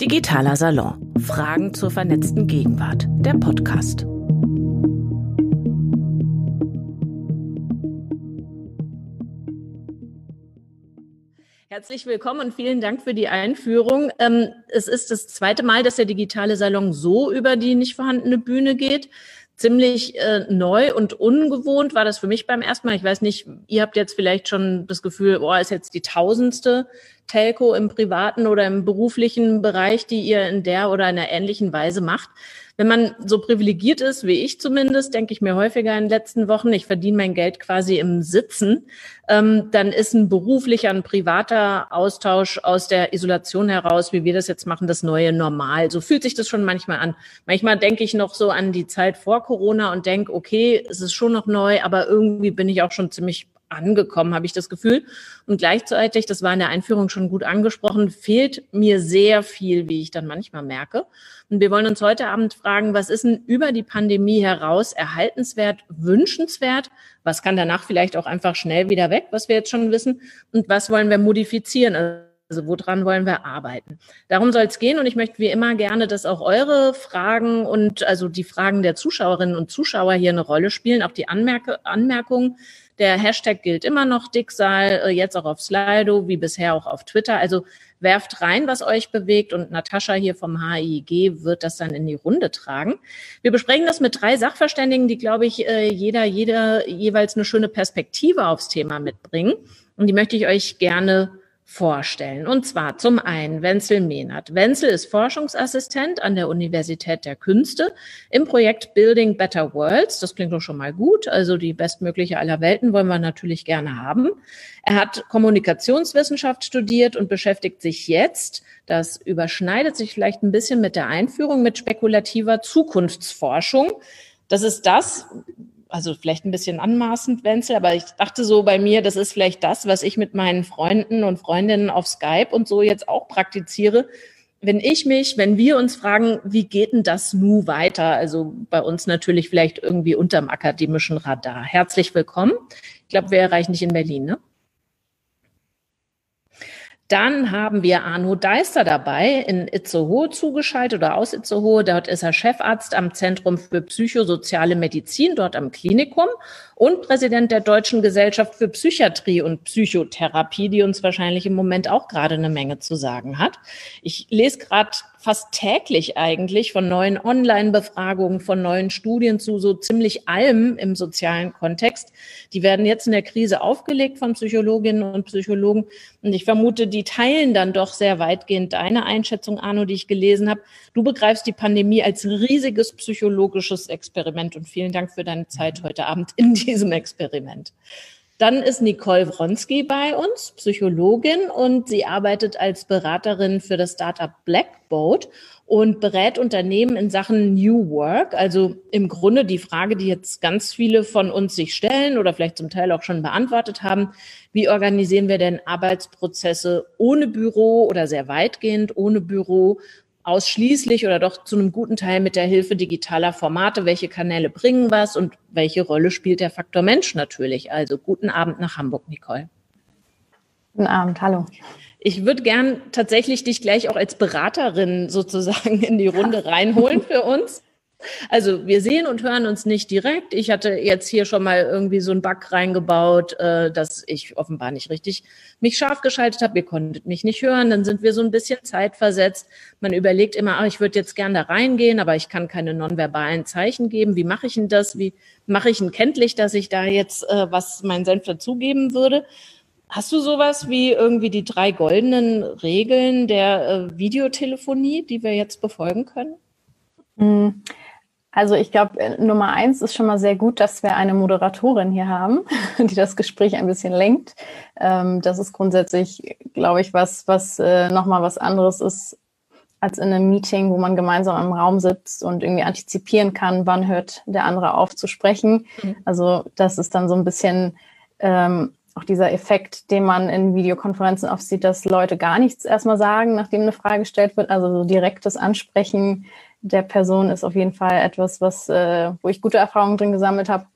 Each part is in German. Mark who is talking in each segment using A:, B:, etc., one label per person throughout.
A: Digitaler Salon. Fragen zur vernetzten Gegenwart. Der Podcast. Herzlich willkommen und vielen Dank für die Einführung. Ähm, es ist das zweite Mal, dass der digitale Salon so über die nicht vorhandene Bühne geht ziemlich äh, neu und ungewohnt war das für mich beim ersten Mal. Ich weiß nicht, ihr habt jetzt vielleicht schon das Gefühl, boah, ist jetzt die tausendste Telco im privaten oder im beruflichen Bereich, die ihr in der oder in einer ähnlichen Weise macht. Wenn man so privilegiert ist, wie ich zumindest, denke ich mir häufiger in den letzten Wochen, ich verdiene mein Geld quasi im Sitzen, ähm, dann ist ein beruflicher, ein privater Austausch aus der Isolation heraus, wie wir das jetzt machen, das neue Normal. So fühlt sich das schon manchmal an. Manchmal denke ich noch so an die Zeit vor Corona und denke, okay, es ist schon noch neu, aber irgendwie bin ich auch schon ziemlich angekommen, habe ich das Gefühl. Und gleichzeitig, das war in der Einführung schon gut angesprochen, fehlt mir sehr viel, wie ich dann manchmal merke. Und wir wollen uns heute Abend fragen, was ist denn über die Pandemie heraus erhaltenswert, wünschenswert? Was kann danach vielleicht auch einfach schnell wieder weg, was wir jetzt schon wissen? Und was wollen wir modifizieren? Also woran wollen wir arbeiten? Darum soll es gehen und ich möchte wie immer gerne, dass auch eure Fragen und also die Fragen der Zuschauerinnen und Zuschauer hier eine Rolle spielen, auch die Anmerke, Anmerkungen. Der Hashtag gilt immer noch Dicksal, äh, jetzt auch auf Slido, wie bisher auch auf Twitter. Also werft rein, was euch bewegt und Natascha hier vom HIG wird das dann in die Runde tragen. Wir besprechen das mit drei Sachverständigen, die, glaube ich, äh, jeder, jeder jeweils eine schöne Perspektive aufs Thema mitbringen. Und die möchte ich euch gerne vorstellen. Und zwar zum einen Wenzel Mehnert. Wenzel ist Forschungsassistent an der Universität der Künste im Projekt Building Better Worlds. Das klingt doch schon mal gut. Also die bestmögliche aller Welten wollen wir natürlich gerne haben. Er hat Kommunikationswissenschaft studiert und beschäftigt sich jetzt, das überschneidet sich vielleicht ein bisschen mit der Einführung, mit spekulativer Zukunftsforschung. Das ist das, also vielleicht ein bisschen anmaßend, Wenzel, aber ich dachte so bei mir, das ist vielleicht das, was ich mit meinen Freunden und Freundinnen auf Skype und so jetzt auch praktiziere. Wenn ich mich, wenn wir uns fragen, wie geht denn das nu weiter? Also bei uns natürlich vielleicht irgendwie unterm akademischen Radar. Herzlich willkommen. Ich glaube, wir erreichen dich in Berlin, ne? Dann haben wir Arno Deister dabei in Itzehoe zugeschaltet oder aus Itzehoe. Dort ist er Chefarzt am Zentrum für psychosoziale Medizin, dort am Klinikum und Präsident der Deutschen Gesellschaft für Psychiatrie und Psychotherapie, die uns wahrscheinlich im Moment auch gerade eine Menge zu sagen hat. Ich lese gerade fast täglich eigentlich von neuen Online-Befragungen, von neuen Studien zu so ziemlich allem im sozialen Kontext. Die werden jetzt in der Krise aufgelegt von Psychologinnen und Psychologen. Und ich vermute, die teilen dann doch sehr weitgehend deine Einschätzung, Arno, die ich gelesen habe. Du begreifst die Pandemie als riesiges psychologisches Experiment. Und vielen Dank für deine Zeit heute Abend in diesem Experiment. Dann ist Nicole Wronski bei uns, Psychologin, und sie arbeitet als Beraterin für das Startup Blackboat und berät Unternehmen in Sachen New Work. Also im Grunde die Frage, die jetzt ganz viele von uns sich stellen oder vielleicht zum Teil auch schon beantwortet haben. Wie organisieren wir denn Arbeitsprozesse ohne Büro oder sehr weitgehend ohne Büro? Ausschließlich oder doch zu einem guten Teil mit der Hilfe digitaler Formate. Welche Kanäle bringen was und welche Rolle spielt der Faktor Mensch natürlich? Also guten Abend nach Hamburg, Nicole.
B: Guten Abend, hallo.
A: Ich würde gern tatsächlich dich gleich auch als Beraterin sozusagen in die Runde reinholen für uns. Also wir sehen und hören uns nicht direkt. Ich hatte jetzt hier schon mal irgendwie so einen Bug reingebaut, äh, dass ich offenbar nicht richtig mich scharf geschaltet habe. Ihr konntet mich nicht hören. Dann sind wir so ein bisschen zeitversetzt. Man überlegt immer, ach, ich würde jetzt gern da reingehen, aber ich kann keine nonverbalen Zeichen geben. Wie mache ich denn das? Wie mache ich denn kenntlich, dass ich da jetzt äh, was mein Senf dazugeben würde? Hast du sowas wie irgendwie die drei goldenen Regeln der äh, Videotelefonie, die wir jetzt befolgen können?
B: Also ich glaube, äh, Nummer eins ist schon mal sehr gut, dass wir eine Moderatorin hier haben, die das Gespräch ein bisschen lenkt. Ähm, das ist grundsätzlich, glaube ich, was, was äh, nochmal was anderes ist als in einem Meeting, wo man gemeinsam im Raum sitzt und irgendwie antizipieren kann, wann hört der andere auf zu sprechen. Mhm. Also das ist dann so ein bisschen ähm, auch dieser Effekt, den man in Videokonferenzen oft sieht, dass Leute gar nichts erstmal sagen, nachdem eine Frage gestellt wird. Also so direktes Ansprechen der Person ist auf jeden Fall etwas, was, äh, wo ich gute Erfahrungen drin gesammelt habe.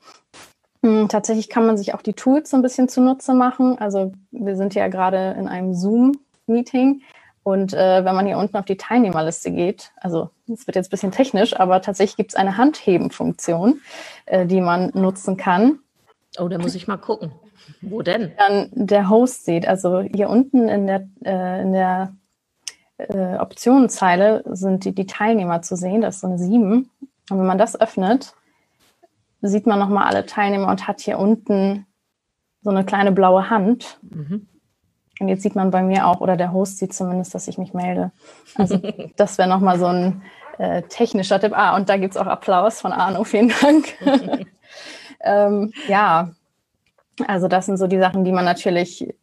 B: Hm, tatsächlich kann man sich auch die Tools so ein bisschen zunutze machen. Also wir sind ja gerade in einem Zoom-Meeting Und äh, wenn man hier unten auf die Teilnehmerliste geht, also es wird jetzt ein bisschen technisch, aber tatsächlich gibt es eine Handheben-Funktion, äh, die man nutzen kann.
A: Oh, da muss ich mal gucken. Wo denn?
B: Dann der Host sieht. Also hier unten in der, äh, in der äh, Optionenzeile sind die, die Teilnehmer zu sehen. Das ist so eine 7. Und wenn man das öffnet, sieht man nochmal alle Teilnehmer und hat hier unten so eine kleine blaue Hand. Mhm. Und jetzt sieht man bei mir auch, oder der Host sieht zumindest, dass ich mich melde. Also das wäre nochmal so ein äh, technischer Tipp. Ah, und da gibt es auch Applaus von Arno, vielen Dank. ähm, ja, also das sind so die Sachen, die man natürlich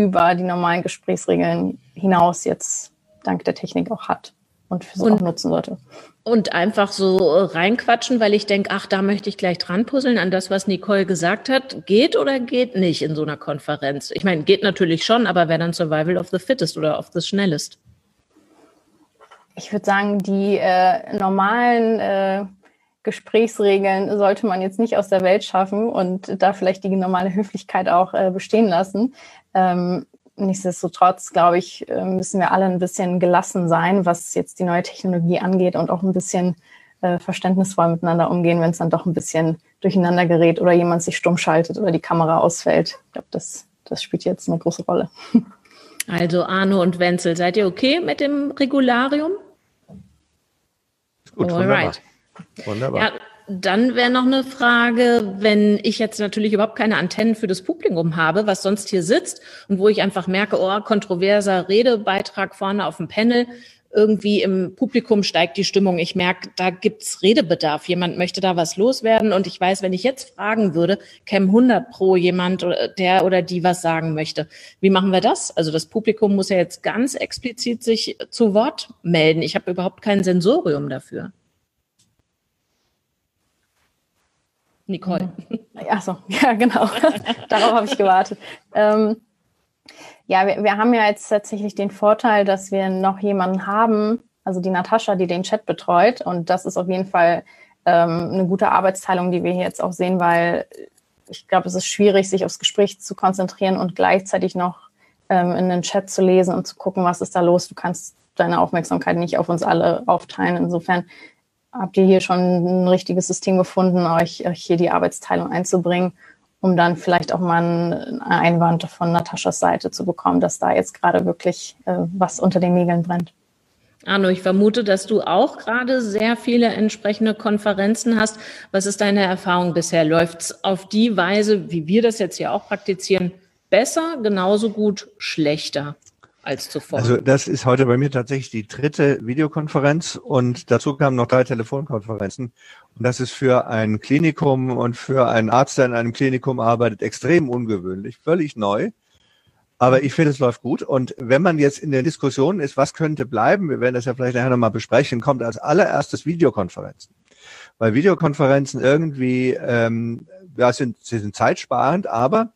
B: über die normalen Gesprächsregeln hinaus jetzt dank der Technik auch hat und für und, auch nutzen sollte.
A: Und einfach so reinquatschen, weil ich denke, ach, da möchte ich gleich dran puzzeln an das, was Nicole gesagt hat. Geht oder geht nicht in so einer Konferenz? Ich meine, geht natürlich schon, aber wer dann Survival of the Fittest oder of the Schnellest?
B: Ich würde sagen, die äh, normalen äh, Gesprächsregeln sollte man jetzt nicht aus der Welt schaffen und da vielleicht die normale Höflichkeit auch äh, bestehen lassen. Ähm, nichtsdestotrotz, glaube ich, äh, müssen wir alle ein bisschen gelassen sein, was jetzt die neue Technologie angeht und auch ein bisschen äh, verständnisvoll miteinander umgehen, wenn es dann doch ein bisschen durcheinander gerät oder jemand sich stumm schaltet oder die Kamera ausfällt. Ich glaube, das, das spielt jetzt eine große Rolle.
A: Also Arno und Wenzel, seid ihr okay mit dem Regularium?
C: Gut, Alright. Wunderbar.
A: Ja, dann wäre noch eine Frage, wenn ich jetzt natürlich überhaupt keine Antennen für das Publikum habe, was sonst hier sitzt und wo ich einfach merke, oh, kontroverser Redebeitrag vorne auf dem Panel, irgendwie im Publikum steigt die Stimmung. Ich merke, da gibt's Redebedarf. Jemand möchte da was loswerden und ich weiß, wenn ich jetzt fragen würde, käme 100 pro jemand, der oder die was sagen möchte. Wie machen wir das? Also das Publikum muss ja jetzt ganz explizit sich zu Wort melden. Ich habe überhaupt kein Sensorium dafür. Nicole.
B: Achso, ja, genau. Darauf habe ich gewartet. Ähm, ja, wir, wir haben ja jetzt tatsächlich den Vorteil, dass wir noch jemanden haben, also die Natascha, die den Chat betreut. Und das ist auf jeden Fall ähm, eine gute Arbeitsteilung, die wir hier jetzt auch sehen, weil ich glaube, es ist schwierig, sich aufs Gespräch zu konzentrieren und gleichzeitig noch ähm, in den Chat zu lesen und zu gucken, was ist da los. Du kannst deine Aufmerksamkeit nicht auf uns alle aufteilen. Insofern habt ihr hier schon ein richtiges System gefunden, euch, euch hier die Arbeitsteilung einzubringen, um dann vielleicht auch mal einen Einwand von Nataschas Seite zu bekommen, dass da jetzt gerade wirklich äh, was unter den Nägeln brennt.
A: Arno, ich vermute, dass du auch gerade sehr viele entsprechende Konferenzen hast. Was ist deine Erfahrung bisher? Läuft es auf die Weise, wie wir das jetzt hier auch praktizieren, besser, genauso gut, schlechter? Als zuvor.
C: Also das ist heute bei mir tatsächlich die dritte Videokonferenz und dazu kamen noch drei Telefonkonferenzen. Und das ist für ein Klinikum und für einen Arzt, der in einem Klinikum arbeitet, extrem ungewöhnlich, völlig neu. Aber ich finde, es läuft gut. Und wenn man jetzt in der Diskussion ist, was könnte bleiben, wir werden das ja vielleicht nachher nochmal besprechen, kommt als allererstes Videokonferenzen. Weil Videokonferenzen irgendwie, ähm, ja, sind, sie sind zeitsparend, aber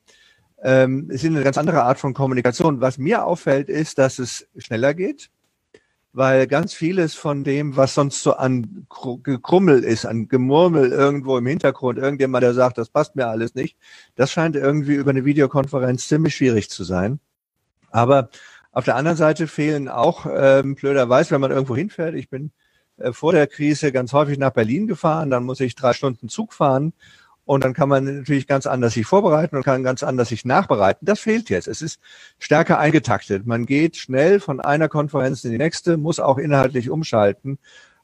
C: ähm, es ist eine ganz andere Art von Kommunikation. Was mir auffällt, ist, dass es schneller geht, weil ganz vieles von dem, was sonst so an Gekrummel ist, an Gemurmel irgendwo im Hintergrund, irgendjemand, der sagt, das passt mir alles nicht, das scheint irgendwie über eine Videokonferenz ziemlich schwierig zu sein. Aber auf der anderen Seite fehlen auch, ähm, blöderweise, wenn man irgendwo hinfährt, ich bin äh, vor der Krise ganz häufig nach Berlin gefahren, dann muss ich drei Stunden Zug fahren und dann kann man natürlich ganz anders sich vorbereiten und kann ganz anders sich nachbereiten. Das fehlt jetzt. Es ist stärker eingetaktet. Man geht schnell von einer Konferenz in die nächste, muss auch inhaltlich umschalten.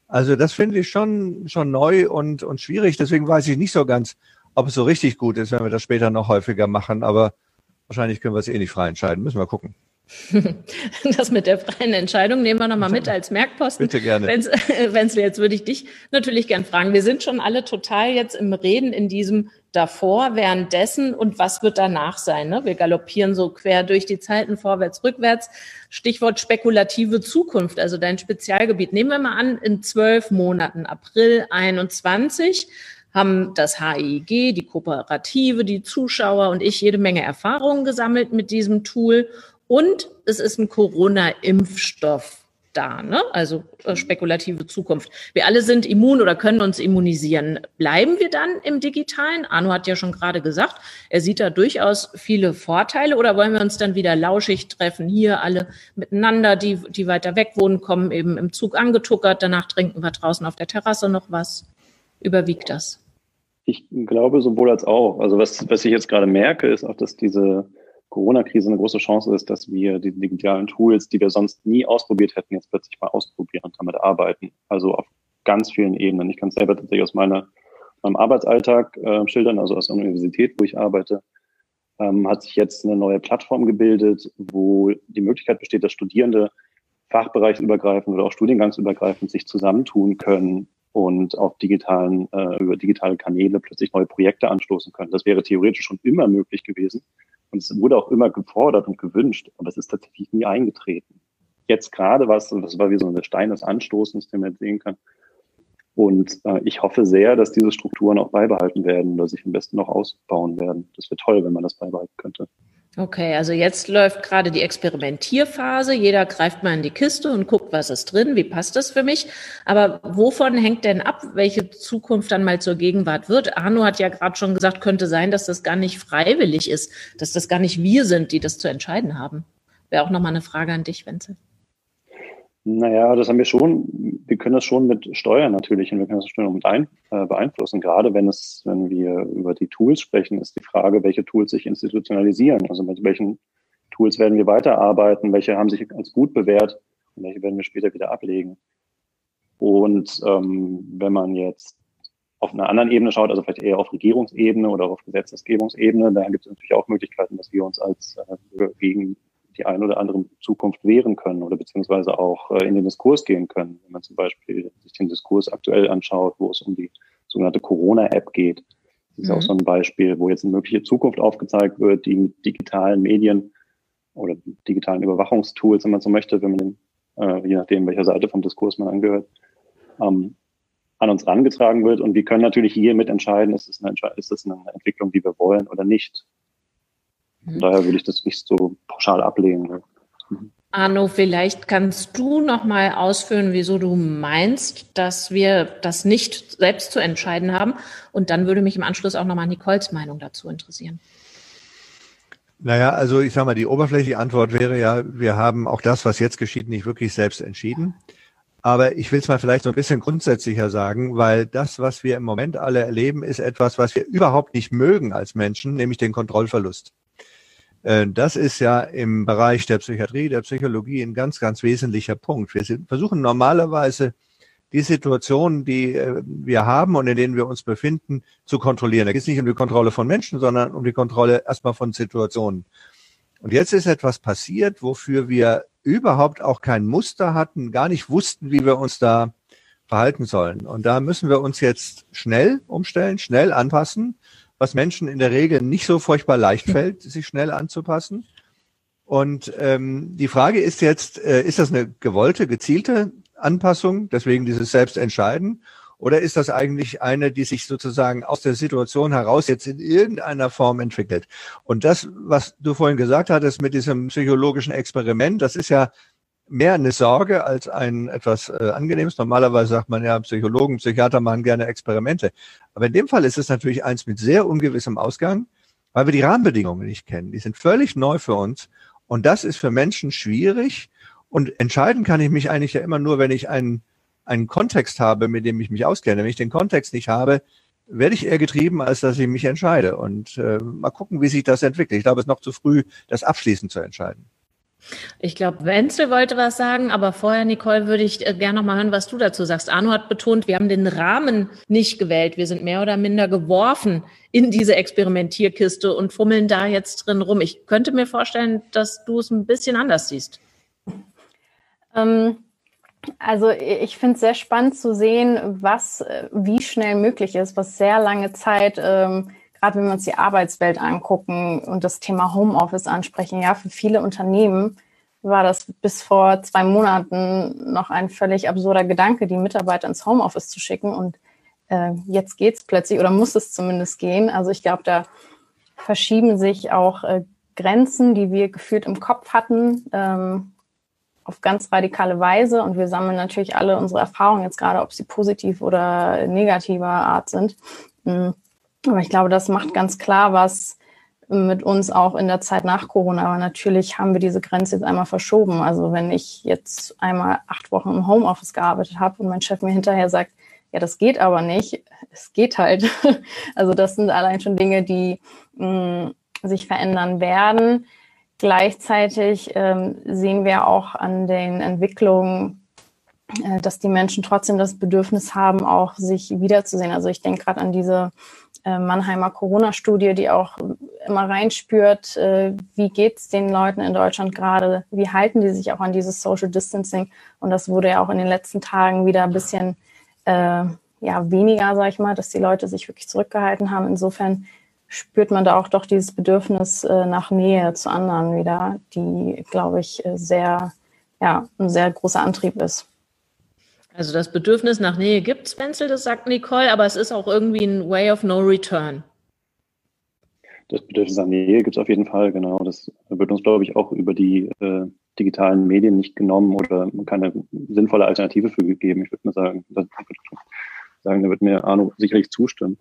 C: Also das finde ich schon, schon neu und, und schwierig. Deswegen weiß ich nicht so ganz, ob es so richtig gut ist, wenn wir das später noch häufiger machen. Aber wahrscheinlich können wir es eh nicht frei entscheiden. Müssen wir gucken.
A: Das mit der freien Entscheidung nehmen wir nochmal mit als Merkposten.
C: Bitte gerne.
A: Wenzel, jetzt würde ich dich natürlich gern fragen. Wir sind schon alle total jetzt im Reden in diesem davor, währenddessen und was wird danach sein? Ne? Wir galoppieren so quer durch die Zeiten, vorwärts, rückwärts. Stichwort spekulative Zukunft, also dein Spezialgebiet. Nehmen wir mal an, in zwölf Monaten, April 21, haben das HIG, die Kooperative, die Zuschauer und ich jede Menge Erfahrungen gesammelt mit diesem Tool und es ist ein Corona-Impfstoff da, ne? also äh, spekulative Zukunft. Wir alle sind immun oder können uns immunisieren. Bleiben wir dann im digitalen? Arno hat ja schon gerade gesagt, er sieht da durchaus viele Vorteile oder wollen wir uns dann wieder lauschig treffen, hier alle miteinander, die, die weiter weg wohnen, kommen eben im Zug angetuckert, danach trinken wir draußen auf der Terrasse noch was. Überwiegt das?
D: Ich glaube sowohl als auch. Also was, was ich jetzt gerade merke, ist auch, dass diese Corona-Krise eine große Chance ist, dass wir die digitalen Tools, die wir sonst nie ausprobiert hätten, jetzt plötzlich mal ausprobieren und damit arbeiten. Also auf ganz vielen Ebenen. Ich kann es selber tatsächlich aus meiner, meinem Arbeitsalltag äh, schildern, also aus der Universität, wo ich arbeite, ähm, hat sich jetzt eine neue Plattform gebildet, wo die Möglichkeit besteht, dass Studierende fachbereichsübergreifend oder auch studiengangsübergreifend sich zusammentun können und auf digitalen, äh, über digitale Kanäle plötzlich neue Projekte anstoßen können. Das wäre theoretisch schon immer möglich gewesen. Und es wurde auch immer gefordert und gewünscht, aber es ist tatsächlich nie eingetreten. Jetzt gerade war es, das war wie so ein Stein des Anstoßens, den man sehen kann. Und äh, ich hoffe sehr, dass diese Strukturen auch beibehalten werden oder sich am besten noch ausbauen werden. Das wäre toll, wenn man das beibehalten könnte.
A: Okay, also jetzt läuft gerade die Experimentierphase. Jeder greift mal in die Kiste und guckt, was ist drin, wie passt das für mich. Aber wovon hängt denn ab, welche Zukunft dann mal zur Gegenwart wird? Arno hat ja gerade schon gesagt, könnte sein, dass das gar nicht freiwillig ist, dass das gar nicht wir sind, die das zu entscheiden haben. Wäre auch nochmal eine Frage an dich, Wenzel.
D: Naja, das haben wir schon, wir können das schon mit steuern natürlich und wir können das schon mit ein, äh, beeinflussen. Gerade wenn es, wenn wir über die Tools sprechen, ist die Frage, welche Tools sich institutionalisieren. Also mit welchen Tools werden wir weiterarbeiten, welche haben sich als gut bewährt und welche werden wir später wieder ablegen. Und ähm, wenn man jetzt auf einer anderen Ebene schaut, also vielleicht eher auf Regierungsebene oder auf Gesetzesgebungsebene, da gibt es natürlich auch Möglichkeiten, dass wir uns als äh, gegen die ein oder andere Zukunft wehren können oder beziehungsweise auch äh, in den Diskurs gehen können. Wenn man zum Beispiel sich den Diskurs aktuell anschaut, wo es um die sogenannte Corona-App geht. Das ist mhm. auch so ein Beispiel, wo jetzt eine mögliche Zukunft aufgezeigt wird, die mit digitalen Medien oder digitalen Überwachungstools, wenn man so möchte, wenn man den, äh, je nachdem, welcher Seite vom Diskurs man angehört, ähm, an uns rangetragen wird. Und wir können natürlich hier mitentscheiden, ist es eine, ist es eine Entwicklung, die wir wollen oder nicht. Von mhm. daher würde ich das nicht so pauschal ablehnen. Ne?
A: Mhm. Arno, vielleicht kannst du noch mal ausführen, wieso du meinst, dass wir das nicht selbst zu entscheiden haben. Und dann würde mich im Anschluss auch noch mal Nicoles Meinung dazu interessieren.
C: Naja, also ich sage mal, die oberflächliche Antwort wäre ja, wir haben auch das, was jetzt geschieht, nicht wirklich selbst entschieden. Aber ich will es mal vielleicht so ein bisschen grundsätzlicher sagen, weil das, was wir im Moment alle erleben, ist etwas, was wir überhaupt nicht mögen als Menschen, nämlich den Kontrollverlust. Äh, das ist ja im Bereich der Psychiatrie, der Psychologie ein ganz, ganz wesentlicher Punkt. Wir versuchen normalerweise die Situationen, die äh, wir haben und in denen wir uns befinden, zu kontrollieren. Da geht es nicht um die Kontrolle von Menschen, sondern um die Kontrolle erstmal von Situationen. Und jetzt ist etwas passiert, wofür wir überhaupt auch kein Muster hatten, gar nicht wussten, wie wir uns da verhalten sollen. Und da müssen wir uns jetzt schnell umstellen, schnell anpassen was Menschen in der Regel nicht so furchtbar leicht fällt, sich schnell anzupassen. Und ähm, die Frage ist jetzt, äh, ist das eine gewollte, gezielte Anpassung, deswegen dieses Selbstentscheiden, oder ist das eigentlich eine, die sich sozusagen aus der Situation heraus jetzt in irgendeiner Form entwickelt? Und das, was du vorhin gesagt hattest mit diesem psychologischen Experiment, das ist ja mehr eine Sorge als ein etwas äh, Angenehmes. Normalerweise sagt man ja, Psychologen, Psychiater machen gerne Experimente. Aber in dem Fall ist es natürlich eins mit sehr ungewissem Ausgang, weil wir die Rahmenbedingungen nicht kennen. Die sind völlig neu für uns. Und das ist für Menschen schwierig. Und entscheiden kann ich mich eigentlich ja immer nur, wenn ich einen, einen Kontext habe, mit dem ich mich auskenne. Wenn ich den Kontext nicht habe, werde ich eher getrieben, als dass ich mich entscheide. Und äh, mal gucken, wie sich das entwickelt. Ich glaube, es ist noch zu früh, das abschließend zu entscheiden.
A: Ich glaube, Wenzel wollte was sagen, aber vorher, Nicole, würde ich äh, gerne noch mal hören, was du dazu sagst. Arno hat betont, wir haben den Rahmen nicht gewählt. Wir sind mehr oder minder geworfen in diese Experimentierkiste und fummeln da jetzt drin rum. Ich könnte mir vorstellen, dass du es ein bisschen anders siehst.
B: Ähm, also ich finde es sehr spannend zu sehen, was äh, wie schnell möglich ist, was sehr lange Zeit ähm, gerade wenn wir uns die Arbeitswelt angucken und das Thema Homeoffice ansprechen, ja, für viele Unternehmen war das bis vor zwei Monaten noch ein völlig absurder Gedanke, die Mitarbeiter ins Homeoffice zu schicken. Und äh, jetzt geht es plötzlich oder muss es zumindest gehen. Also ich glaube, da verschieben sich auch äh, Grenzen, die wir gefühlt im Kopf hatten, ähm, auf ganz radikale Weise und wir sammeln natürlich alle unsere Erfahrungen jetzt gerade, ob sie positiv oder negativer Art sind. Mm. Aber ich glaube, das macht ganz klar was mit uns auch in der Zeit nach Corona. Aber natürlich haben wir diese Grenze jetzt einmal verschoben. Also wenn ich jetzt einmal acht Wochen im Homeoffice gearbeitet habe und mein Chef mir hinterher sagt, ja, das geht aber nicht, es geht halt. Also das sind allein schon Dinge, die mh, mm, sich verändern werden. Gleichzeitig ähm, sehen wir auch an den Entwicklungen, äh, dass die Menschen trotzdem das Bedürfnis haben, auch sich wiederzusehen. Also ich denke gerade an diese äh, Mannheimer Corona-Studie, die auch immer reinspürt, äh, wie geht's den Leuten in Deutschland gerade, wie halten die sich auch an dieses Social Distancing. Und das wurde ja auch in den letzten Tagen wieder ein bisschen äh, ja, weniger, sag ich mal, dass die Leute sich wirklich zurückgehalten haben. Insofern spürt man da auch doch dieses Bedürfnis äh, nach Nähe zu anderen wieder, die, glaube ich, äh, sehr, ja, ein sehr großer Antrieb ist.
A: Also das Bedürfnis nach Nähe gibt es, Wenzel, das sagt Nicole, aber es ist auch irgendwie ein Way of No Return.
D: Das Bedürfnis nach Nähe gibt es auf jeden Fall, genau. Das wird uns, glaube ich, auch über die äh, digitalen Medien nicht genommen oder keine sinnvolle Alternative für gegeben. Ich würde mal sagen, sagen, da wird mir Arno sicherlich zustimmen.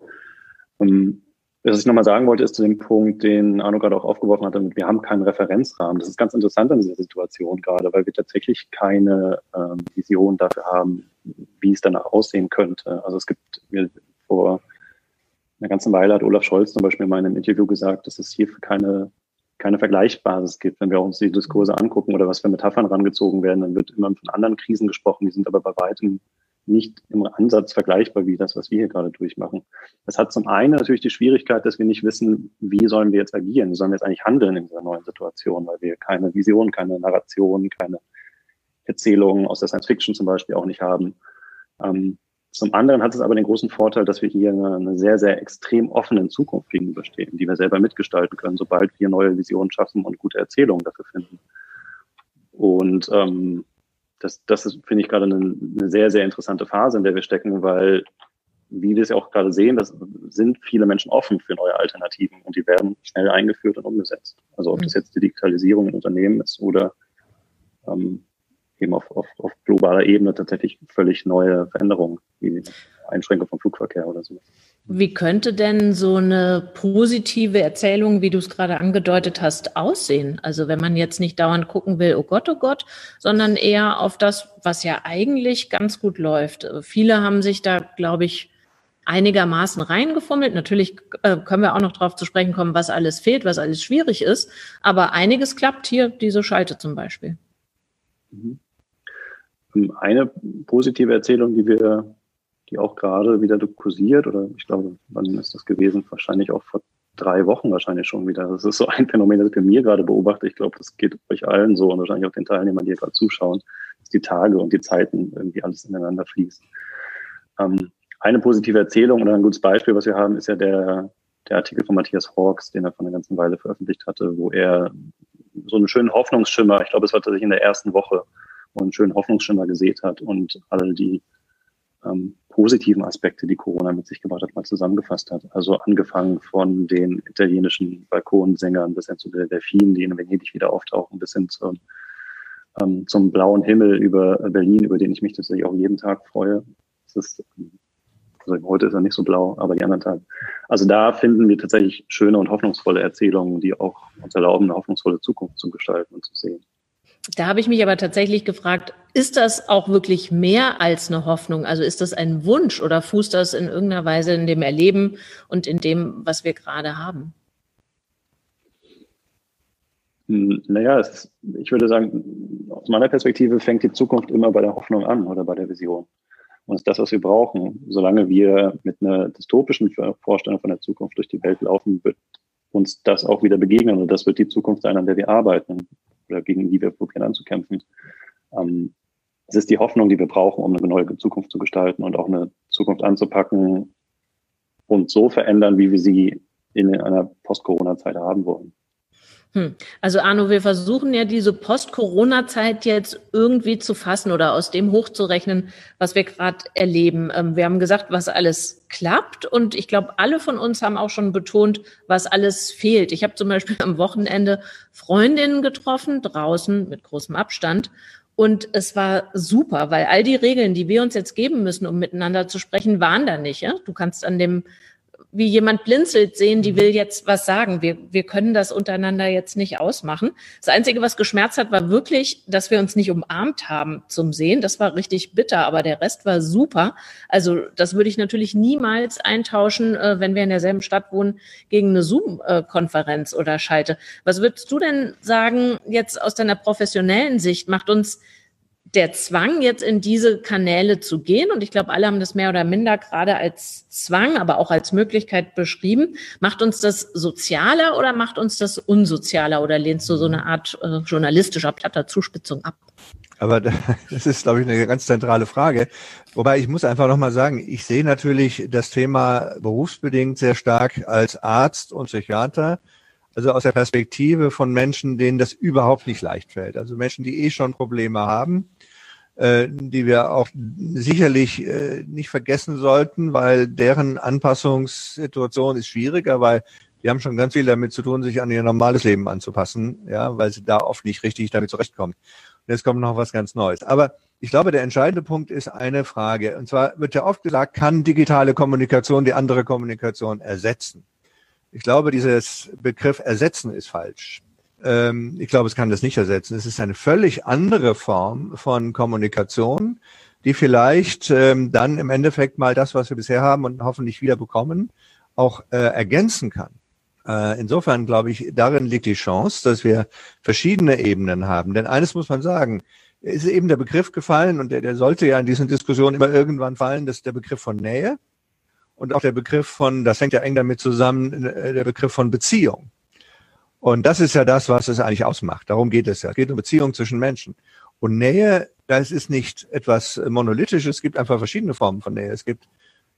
D: Um, ähm, was ich nochmal sagen wollte, ist zu dem Punkt, den Arno gerade auch aufgeworfen hat, wir haben keinen Referenzrahmen. Das ist ganz interessant an dieser Situation gerade, weil wir tatsächlich keine ähm, Vision dafür haben, wie es danach aussehen könnte. Also es gibt, wir, vor einer ganzen Weile hat Olaf Scholz zum Beispiel in meinem Interview gesagt, dass es hier keine, keine Vergleichbares gibt. Wenn wir uns die Diskurse angucken oder was für Metaphern rangezogen werden, dann wird immer von anderen Krisen gesprochen, die sind aber bei weitem nicht im Ansatz vergleichbar wie das, was wir hier gerade durchmachen. Das hat zum einen natürlich die Schwierigkeit, dass wir nicht wissen, wie sollen wir jetzt agieren, wie sollen wir jetzt eigentlich handeln in dieser neuen Situation, weil wir keine Vision, keine Narration, keine Erzählungen aus der Science Fiction zum Beispiel auch nicht haben. Ähm, zum anderen hat es aber den großen Vorteil, dass wir hier eine, eine sehr, sehr extrem offenen Zukunft gegenüberstehen, die wir selber mitgestalten können, sobald wir neue Visionen schaffen und gute Erzählungen dafür finden. Und ähm, das, das ist, finde ich, gerade eine, eine sehr, sehr interessante Phase, in der wir stecken, weil, wie wir es ja auch gerade sehen, das sind viele Menschen offen für neue Alternativen und die werden schnell eingeführt und umgesetzt. Also ob das jetzt die Digitalisierung in Unternehmen ist oder ähm, eben auf, auf, auf globaler Ebene tatsächlich völlig neue Veränderungen, wie Einschränkung vom Flugverkehr oder so.
A: Wie könnte denn so eine positive Erzählung, wie du es gerade angedeutet hast, aussehen? Also wenn man jetzt nicht dauernd gucken will, oh Gott, oh Gott, sondern eher auf das, was ja eigentlich ganz gut läuft. Viele haben sich da, glaube ich, einigermaßen reingefummelt. Natürlich äh, können wir auch noch darauf zu sprechen kommen, was alles fehlt, was alles schwierig ist. Aber einiges klappt hier, diese Schalte zum Beispiel.
D: Mhm. Eine positive Erzählung, die wir die auch gerade wieder kursiert oder ich glaube, wann ist das gewesen? Wahrscheinlich auch vor drei Wochen wahrscheinlich schon wieder. Das ist so ein Phänomen, das ich bei mir gerade beobachte. Ich glaube, das geht euch allen so und wahrscheinlich auch den Teilnehmern, die hier gerade zuschauen, dass die Tage und die Zeiten irgendwie alles ineinander fließt. Ähm, eine positive Erzählung oder ein gutes Beispiel, was wir haben, ist ja der, der Artikel von Matthias Hawks, den er vor einer ganzen Weile veröffentlicht hatte, wo er so einen schönen Hoffnungsschimmer, ich glaube, es war tatsächlich in der ersten Woche, wo einen schönen Hoffnungsschimmer gesät hat und alle die ähm, positiven Aspekte, die Corona mit sich gebracht hat, mal zusammengefasst hat. Also angefangen von den italienischen Balkonsängern bis hin zu den Delfinen, die in Venedig wieder auftauchen, bis hin zum, ähm, zum blauen Himmel über Berlin, über den ich mich tatsächlich auch jeden Tag freue. Es ist, also heute ist er nicht so blau, aber die anderen Tage. Also da finden wir tatsächlich schöne und hoffnungsvolle Erzählungen, die auch uns erlauben, eine hoffnungsvolle Zukunft zu gestalten und zu sehen.
A: Da habe ich mich aber tatsächlich gefragt, ist das auch wirklich mehr als eine Hoffnung? Also ist das ein Wunsch oder fußt das in irgendeiner Weise in dem Erleben und in dem, was wir gerade haben?
D: Hm, naja, ist, ich würde sagen, aus meiner Perspektive fängt die Zukunft immer bei der Hoffnung an oder bei der Vision. Und das, was wir brauchen. Solange wir mit einer dystopischen Vorstellung von der Zukunft durch die Welt laufen, wird uns das auch wieder begegnen. Und das wird die Zukunft sein, an der wir arbeiten oder gegen die wir probieren anzukämpfen. Ähm, es ist die Hoffnung, die wir brauchen, um eine neue Zukunft zu gestalten und auch eine Zukunft anzupacken und so verändern, wie wir sie in einer Post-Corona-Zeit haben wollen.
A: Hm. Also Arno, wir versuchen ja diese Post-Corona-Zeit jetzt irgendwie zu fassen oder aus dem hochzurechnen, was wir gerade erleben. Ähm, wir haben gesagt, was alles klappt und ich glaube, alle von uns haben auch schon betont, was alles fehlt. Ich habe zum Beispiel am Wochenende Freundinnen getroffen, draußen mit großem Abstand Und es war super, weil all die Regeln, die wir uns jetzt geben müssen, um miteinander zu sprechen, waren da nicht. Ja? Du kannst an dem wie jemand blinzelt sehen, die mhm. will jetzt was sagen. Wir, wir können das untereinander jetzt nicht ausmachen. Das Einzige, was geschmerzt hat, war wirklich, dass wir uns nicht umarmt haben zum Sehen. Das war richtig bitter, aber der Rest war super. Also das würde ich natürlich niemals eintauschen, äh, wenn wir in derselben Stadt wohnen, gegen eine Zoom-Konferenz oder Schalte. Was würdest du denn sagen, jetzt aus deiner professionellen Sicht, macht uns der Zwang, jetzt in diese Kanäle zu gehen, und ich glaube, alle haben das mehr oder minder gerade als Zwang, aber auch als Möglichkeit beschrieben, macht uns das sozialer oder macht uns das unsozialer oder lehnst du so eine Art äh, journalistischer platter Zuspitzung ab?
C: Aber das ist, glaube ich, eine ganz zentrale Frage. Wobei ich muss einfach nochmal sagen, ich sehe natürlich das Thema berufsbedingt sehr stark als Arzt und Psychiater also aus der Perspektive von Menschen, denen das überhaupt nicht leicht fällt. Also Menschen, die eh schon Probleme haben, äh, die wir auch sicherlich äh, nicht vergessen sollten, weil deren Anpassungssituation ist schwieriger, weil die haben schon ganz viel damit zu tun, sich an ihr normales Leben anzupassen, ja, weil sie da oft nicht richtig damit zurechtkommen. Und jetzt kommt noch was ganz Neues. Aber ich glaube, der entscheidende Punkt ist eine Frage. Und zwar wird ja oft gesagt, kann digitale Kommunikation die andere Kommunikation ersetzen? Ich glaube, dieses Begriff ersetzen ist falsch. Ähm, ich glaube, es kann das nicht ersetzen. Es ist eine völlig andere Form von Kommunikation, die vielleicht ähm, dann im Endeffekt mal das, was wir bisher haben und hoffentlich wieder bekommen, auch äh, ergänzen kann. Äh, insofern glaube ich, darin liegt die Chance, dass wir verschiedene Ebenen haben. Denn eines muss man sagen, ist eben der Begriff gefallen und der, der sollte ja in diesen Diskussionen immer irgendwann fallen, das ist der Begriff von Nähe und auch der Begriff von, das hängt ja eng damit zusammen, äh, der Begriff von Beziehung. Und das ist ja das, was es eigentlich ausmacht. Darum geht es ja. Es geht um Beziehung zwischen Menschen. Und Nähe, das ist nicht etwas Monolithisches. Es gibt einfach verschiedene Formen von Nähe. Es gibt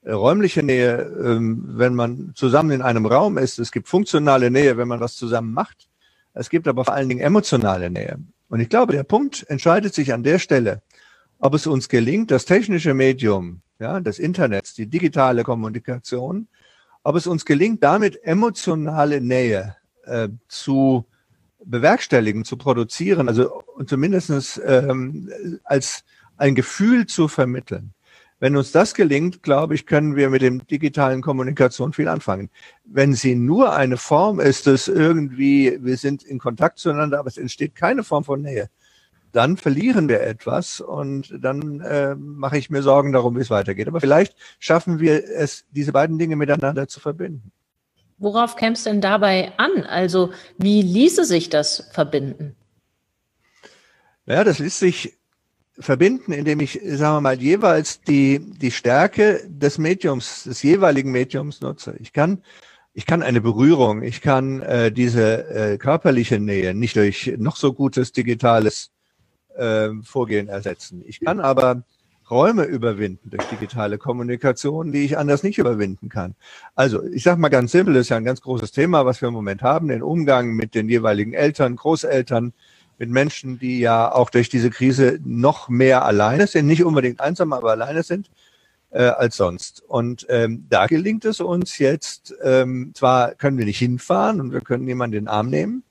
C: äh, räumliche Nähe, ähm, wenn man zusammen in einem Raum ist. Es gibt funktionale Nähe, wenn man was zusammen macht. Es gibt aber vor allen Dingen emotionale Nähe. Und ich glaube, der Punkt entscheidet sich an der Stelle, ob es uns gelingt, das technische Medium ja, des Internets, die digitale Kommunikation, ob es uns gelingt, damit emotionale Nähe äh, zu bewerkstelligen, zu produzieren, also zumindest ähm, als ein Gefühl zu vermitteln. Wenn uns das gelingt, glaube ich, können wir mit dem digitalen Kommunikation viel anfangen. Wenn sie nur eine Form ist, dass irgendwie, wir sind in Kontakt zueinander, aber es entsteht keine Form von Nähe, dann verlieren wir etwas und dann äh, mache ich mir Sorgen darum, wie es weitergeht. Aber vielleicht schaffen wir es, diese beiden Dinge miteinander zu verbinden.
A: Worauf käme es denn dabei an? Also wie ließe sich das verbinden?
C: Ja, das ließ sich verbinden, indem ich, sagen wir mal, jeweils die, die Stärke des Mediums, des jeweiligen Mediums nutze. Ich kann, ich kann eine Berührung, ich kann äh, diese äh, körperliche Nähe nicht durch noch so gutes digitales äh, Vorgehen ersetzen. Ich kann aber Räume überwinden durch digitale Kommunikation, die ich anders nicht überwinden kann. Also ich sage mal ganz simpel, das ist ja ein ganz großes Thema, was wir im Moment haben, den Umgang mit den jeweiligen Eltern, Großeltern, mit Menschen, die ja auch durch diese Krise noch mehr alleine sind, nicht unbedingt einsam, aber alleine sind äh, als sonst. Und ähm, da gelingt es uns jetzt, ähm, zwar können wir nicht hinfahren und wir können niemanden in den Arm nehmen,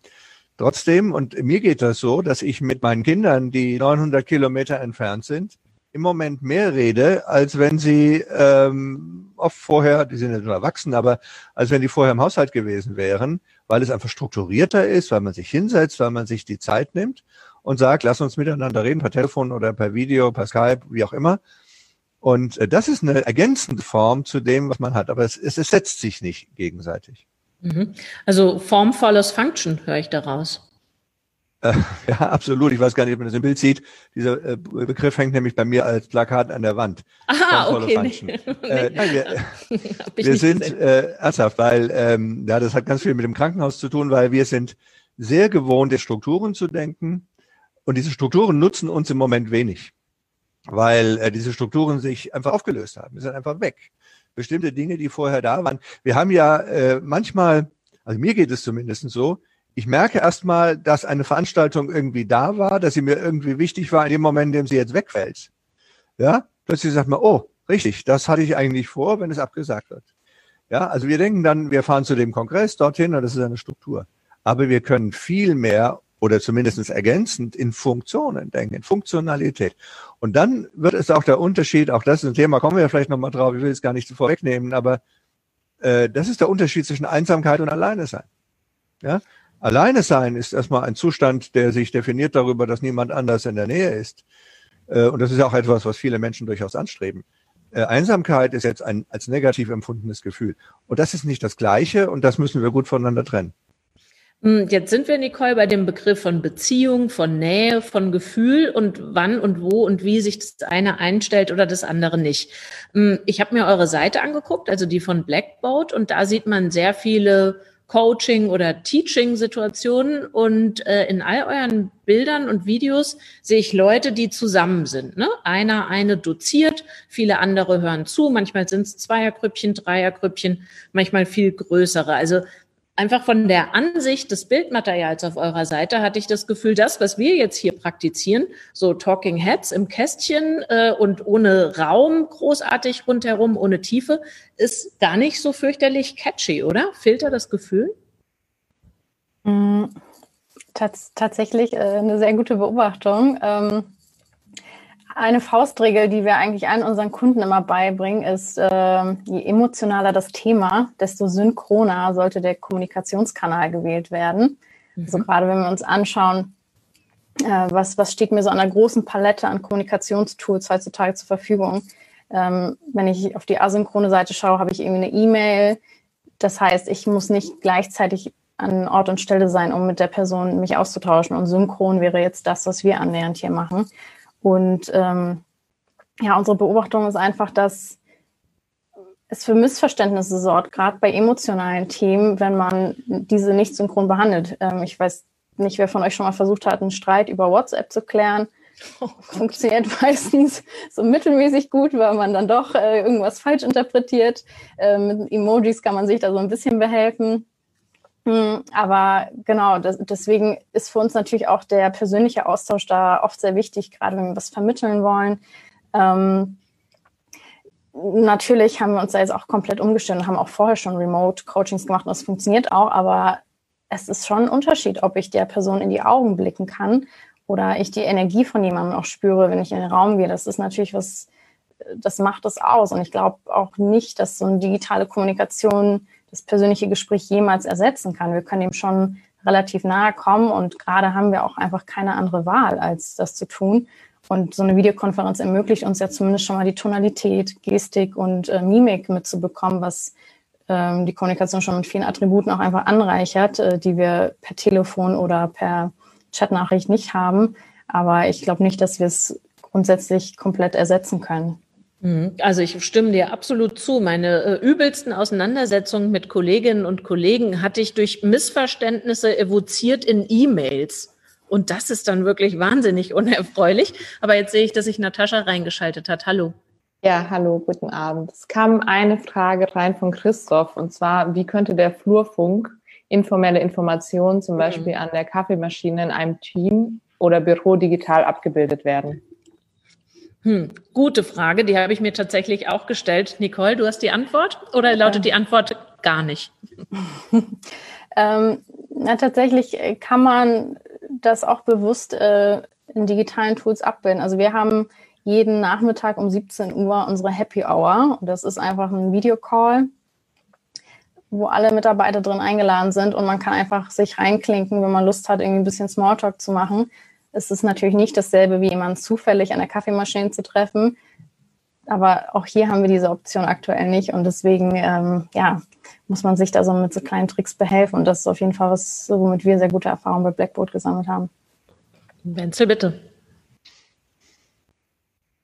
C: Trotzdem, und mir geht das so, dass ich mit meinen Kindern, die 900 Kilometer entfernt sind, im Moment mehr rede, als wenn sie ähm, oft vorher, die sind ja schon erwachsen, aber als wenn die vorher im Haushalt gewesen wären, weil es einfach strukturierter ist, weil man sich hinsetzt, weil man sich die Zeit nimmt und sagt, lass uns miteinander reden, per Telefon oder per Video, per Skype, wie auch immer. Und äh, das ist eine ergänzende Form zu dem, was man hat, aber es, es, es setzt sich nicht gegenseitig.
A: Mhm. Also Form follows Function höre ich daraus.
C: Äh, ja, absolut. Ich weiß gar nicht, ob man das im Bild sieht. Dieser äh, Begriff hängt nämlich bei mir als Plakat an der Wand.
A: Ah, okay. Nee.
C: Äh, nein, wir, wir sind äh, ernsthaft, weil ähm, ja, das hat ganz viel mit dem Krankenhaus zu tun, weil wir sind sehr gewohnt, Strukturen zu denken. Und diese Strukturen nutzen uns im Moment wenig, weil äh, diese Strukturen sich einfach aufgelöst haben. Wir sind einfach weg bestimmte Dinge, die vorher da waren. Wir haben ja äh, manchmal, also mir geht es zumindest so, ich merke erstmal, dass eine Veranstaltung irgendwie da war, dass sie mir irgendwie wichtig war in dem Moment, in dem sie jetzt wegfällt. Ja, plötzlich sagt man, oh, richtig, das hatte ich eigentlich vor, wenn es abgesagt wird. Ja, also wir denken dann, wir fahren zu dem Kongress dorthin und das ist eine Struktur. Aber wir können viel mehr oder zumindest ergänzend in Funktionen denken, in Funktionalität. Und dann wird es auch der Unterschied, auch das ist ein Thema, kommen wir vielleicht nochmal drauf, ich will es gar nicht vorwegnehmen, aber äh, das ist der Unterschied zwischen Einsamkeit und Alleine sein. Ja? Alleine sein ist erstmal ein Zustand, der sich definiert darüber, dass niemand anders in der Nähe ist. Äh, und das ist auch etwas, was viele Menschen durchaus anstreben. Äh, Einsamkeit ist jetzt ein als negativ empfundenes Gefühl. Und das ist nicht das Gleiche und das müssen wir gut voneinander trennen.
A: Hm, jetzt sind wir, Nicole, bei dem Begriff von Beziehung, von Nähe, von Gefühl und wann und wo und wie sich das eine einstellt oder das andere nicht. Hm, ich habe mir eure Seite angeguckt, also die von Blackboat, und da sieht man sehr viele Coaching- oder Teaching-Situationen und äh, in all euren Bildern und Videos sehe ich Leute, die zusammen sind. Ne? Einer, eine doziert, viele andere hören zu, manchmal sind es Zweiergrüppchen, Dreiergrüppchen, manchmal viel größere. Also einfach von der Ansicht des Bildmaterials auf eurer Seite hatte ich das Gefühl, das, was wir jetzt hier praktizieren, so Talking Heads im Kästchen äh, und ohne Raum großartig rundherum, ohne Tiefe, ist gar nicht so fürchterlich catchy, oder? Filter das Gefühl?
B: Mm, tats tatsächlich äh, eine sehr gute Beobachtung. Ähm eine Faustregel, die wir eigentlich allen unseren Kunden immer beibringen, ist, äh, je emotionaler das Thema, desto synchroner sollte der Kommunikationskanal gewählt werden. Mhm. Also gerade wenn wir uns anschauen, äh, was, was steht mir so an einer großen Palette an Kommunikationstools heutzutage zur Verfügung. Ähm, wenn ich auf die asynchrone Seite schaue, habe ich irgendwie eine E-Mail. Das heißt, ich muss nicht gleichzeitig an Ort und Stelle sein, um mit der Person mich auszutauschen. Und synchron wäre jetzt das, was wir annähernd hier machen. Und ähm, ja, unsere Beobachtung ist einfach, dass es für Missverständnisse sorgt, gerade bei emotionalen Themen, wenn man diese nicht synchron behandelt. Ähm, ich weiß nicht, wer von euch schon mal versucht hat, einen Streit über WhatsApp zu klären. Oh Funktioniert meistens so mittelmäßig gut, weil man dann doch äh, irgendwas falsch interpretiert. Äh, mit Emojis kann man sich da so ein bisschen behelfen. Hm, aber genau, das, deswegen ist für uns natürlich auch der persönliche Austausch da oft sehr wichtig, gerade wenn wir was vermitteln wollen. Ähm, natürlich haben wir uns da jetzt auch komplett umgestellt und haben auch vorher schon Remote-Coachings gemacht und das funktioniert auch, aber es ist schon ein Unterschied, ob ich der Person in die Augen blicken kann oder ich die Energie von jemandem auch spüre, wenn ich in den Raum gehe. Das ist natürlich was, das macht es aus. Und ich glaube auch nicht, dass so eine digitale Kommunikation das persönliche Gespräch jemals ersetzen kann. Wir können ihm schon relativ nahe kommen und gerade haben wir auch einfach keine andere Wahl, als das zu tun. Und so eine Videokonferenz ermöglicht uns ja zumindest schon mal die Tonalität, Gestik und äh, Mimik mitzubekommen, was ähm, die Kommunikation schon mit vielen Attributen auch einfach anreichert, äh, die wir per Telefon oder per Chatnachricht nicht haben. Aber ich glaube nicht, dass wir es grundsätzlich komplett ersetzen können.
A: Mhm. Also ich stimme dir absolut zu. Meine äh, übelsten Auseinandersetzungen mit Kolleginnen und Kollegen hatte ich durch Missverständnisse evoziert in E-Mails. Und das ist dann wirklich wahnsinnig unerfreulich. Aber jetzt sehe ich, dass sich Natascha reingeschaltet hat. Hallo.
E: Ja, hallo, guten Abend. Es kam eine Frage rein von Christoph und zwar, wie könnte der Flurfunk informelle Informationen zum mhm. Beispiel an der Kaffeemaschine in einem Team oder Büro digital abgebildet werden?
A: Hm, gute Frage, die habe ich mir tatsächlich auch gestellt. Nicole, du hast die Antwort oder lautet die Antwort gar nicht?
B: ähm, na, tatsächlich kann man das auch bewusst äh, in digitalen Tools abbilden. Also wir haben jeden Nachmittag um 17 Uhr unsere Happy Hour. Das ist einfach ein Videocall, wo alle Mitarbeiter drin eingeladen sind und man kann einfach sich reinklinken, wenn man Lust hat, irgendwie ein bisschen Smalltalk zu machen ist es natürlich nicht dasselbe, wie jemanden zufällig an der Kaffeemaschine zu treffen. Aber auch hier haben wir diese Option aktuell nicht und deswegen ähm, ja, muss man sich da so mit so kleinen Tricks behelfen. Und das ist auf jeden Fall was, womit wir sehr gute Erfahrungen bei Blackboard gesammelt haben.
A: Wenzel, bitte.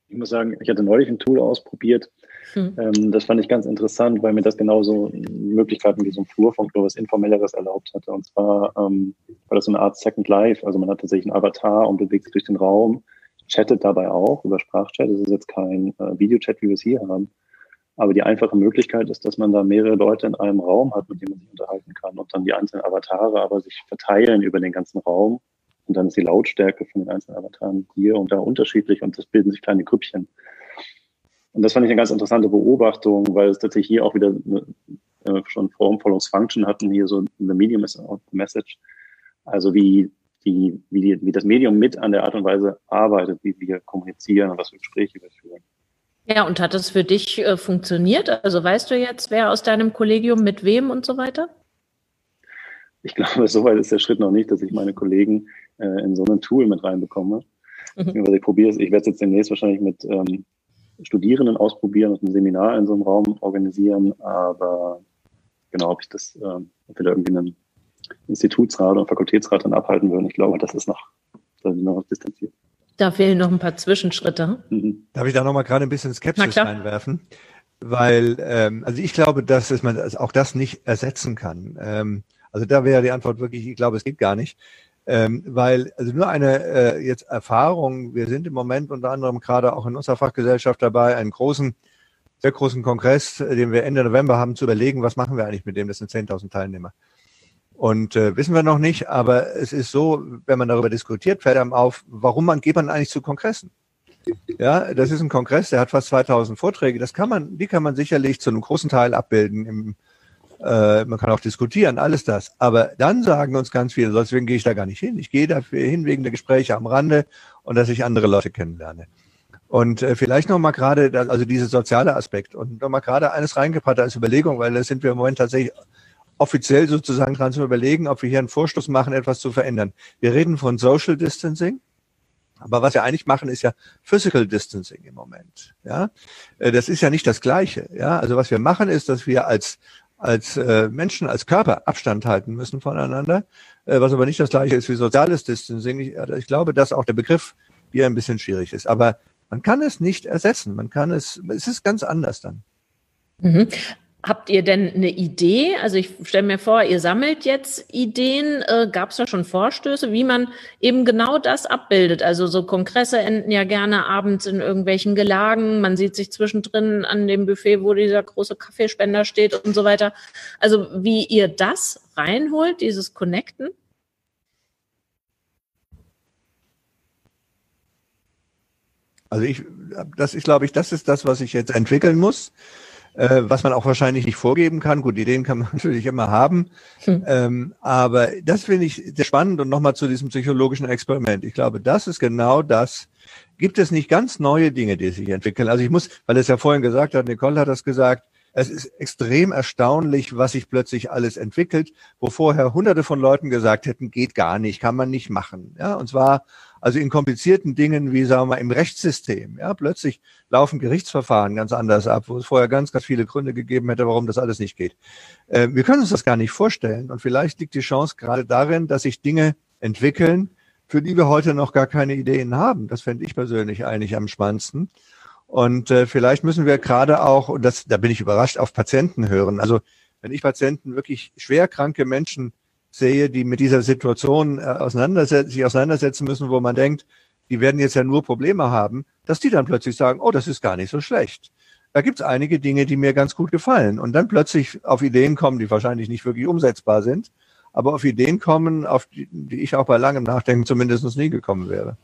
D: Ich muss sagen, ich hatte neulich ein Tool ausprobiert, hm. Ähm, das fand ich ganz interessant, weil mir das genauso Möglichkeiten wie so ein Flurfunk oder was Informelleres erlaubt hatte. Und zwar ähm, war das so eine Art Second Life. Also man hat tatsächlich einen Avatar und bewegt sich durch den Raum, chattet dabei auch über Sprachchat. Das ist jetzt kein äh, Videochat, wie wir es hier haben. Aber die einfache Möglichkeit ist, dass man da mehrere Leute in einem Raum hat, mit denen man sich unterhalten kann und dann die einzelnen Avatare aber sich verteilen über den ganzen Raum. Und dann ist die Lautstärke von den einzelnen Avataren hier und da unterschiedlich und das bilden sich kleine Grüppchen. Und das fand ich eine ganz interessante Beobachtung, weil es tatsächlich hier auch wieder eine, äh, schon Form Follows Function hatten, hier so the medium is out the message. Also wie wie, wie, die, wie das Medium mit an der Art und Weise arbeitet, wie wir kommunizieren und was für Gespräche wir führen.
A: Ja, und hat es für dich äh, funktioniert? Also weißt du jetzt, wer aus deinem Kollegium mit wem und so weiter?
D: Ich glaube, soweit ist der Schritt noch nicht, dass ich meine Kollegen äh, in so ein Tool mit reinbekomme. Mhm. Ich probiere es, ich werde es jetzt demnächst wahrscheinlich mit ähm, Studierenden ausprobieren und ein Seminar in so einem Raum organisieren, aber genau, ob ich das, äh, ob wir da irgendwie einen Institutsrat oder Fakultätsrat dann abhalten würden, ich glaube, das ist noch, da sind noch distanziert.
A: Da fehlen noch ein paar Zwischenschritte.
C: Mhm. Darf ich da noch mal gerade ein bisschen Skepsis reinwerfen? Weil, ähm, also ich glaube, dass, dass man auch das nicht ersetzen kann. Ähm, also da wäre die Antwort wirklich, ich glaube, es geht gar nicht. Ähm, weil also nur eine äh, jetzt Erfahrung, wir sind im Moment unter anderem gerade auch in unserer Fachgesellschaft dabei, einen großen, sehr großen Kongress, äh, den wir Ende November haben, zu überlegen, was machen wir eigentlich mit dem, das sind 10.000 Teilnehmer. Und äh, wissen wir noch nicht, aber es ist so, wenn man darüber diskutiert, fällt einem auf, warum man geht man eigentlich zu Kongressen? Ja, das ist ein Kongress, der hat fast 2000 Vorträge. Das kann man, die kann man sicherlich zu einem großen Teil abbilden im äh, man kann auch diskutieren, alles das. Aber dann sagen uns ganz viele, deswegen gehe ich da gar nicht hin. Ich gehe dafür hin wegen der Gespräche am Rande und dass ich andere Leute kennenlerne. Und äh, vielleicht noch mal gerade, also dieser soziale Aspekt und noch mal gerade eines reingepackt als Überlegung, weil da sind wir im Moment tatsächlich offiziell sozusagen dran zu überlegen, ob wir hier einen Vorstoß machen, etwas zu verändern. Wir reden von Social Distancing. Aber was wir eigentlich machen, ist ja Physical Distancing im Moment. Ja, äh, das ist ja nicht das Gleiche. Ja, also was wir machen, ist, dass wir als als äh, Menschen, als Körper Abstand halten müssen voneinander, äh, was aber nicht das gleiche ist wie soziales Distancing. Ich, also ich glaube, dass auch der Begriff hier ein bisschen schwierig ist. Aber man kann es nicht ersetzen. Man kann es, es ist ganz anders dann.
A: Mhm. Habt ihr denn eine Idee? Also ich stelle mir vor, ihr sammelt jetzt Ideen. Äh, Gab es da schon Vorstöße, wie man eben genau das abbildet? Also so Kongresse enden ja gerne abends in irgendwelchen Gelagen. Man sieht sich zwischendrin an dem Buffet, wo dieser große Kaffeespender steht und so weiter. Also wie ihr das reinholt, dieses Connecten?
C: Also ich, das ist, glaube ich, das ist das, was ich jetzt entwickeln muss äh, was man auch wahrscheinlich nicht vorgeben kann. Gut, Ideen kann man natürlich immer haben. Hm. Ähm, aber das finde ich sehr spannend und nochmal zu diesem psychologischen Experiment. Ich glaube, das ist genau das. Gibt es nicht ganz neue Dinge, die sich entwickeln? Also ich muss, weil es ja vorhin gesagt hat, Nicole hat das gesagt, es ist extrem erstaunlich, was sich plötzlich alles entwickelt, wo vorher hunderte von Leuten gesagt hätten, geht gar nicht, kann man nicht machen. Ja, und zwar also in komplizierten Dingen wie, sagen wir mal, im Rechtssystem. Ja, plötzlich laufen Gerichtsverfahren ganz anders ab, wo es vorher ganz, ganz viele Gründe gegeben hätte, warum das alles nicht geht. Äh, wir können uns das gar nicht vorstellen. Und vielleicht liegt die Chance gerade darin, dass sich Dinge entwickeln, für die wir heute noch gar keine Ideen haben. Das fände ich persönlich eigentlich am spannendsten. Und äh, vielleicht müssen wir gerade auch, und das, da bin ich überrascht, auf Patienten hören. Also wenn ich Patienten wirklich schwer kranke Menschen sehe, die mit dieser Situation äh, auseinandersetzen, sich auseinandersetzen müssen, wo man denkt, die werden jetzt ja nur Probleme haben, dass die dann plötzlich sagen, oh, das ist gar nicht so schlecht. Da gibt es einige Dinge, die mir ganz gut gefallen. Und dann plötzlich auf Ideen kommen, die wahrscheinlich nicht wirklich umsetzbar sind, aber auf Ideen kommen, auf die, die ich auch bei langem Nachdenken zumindest nie gekommen wäre.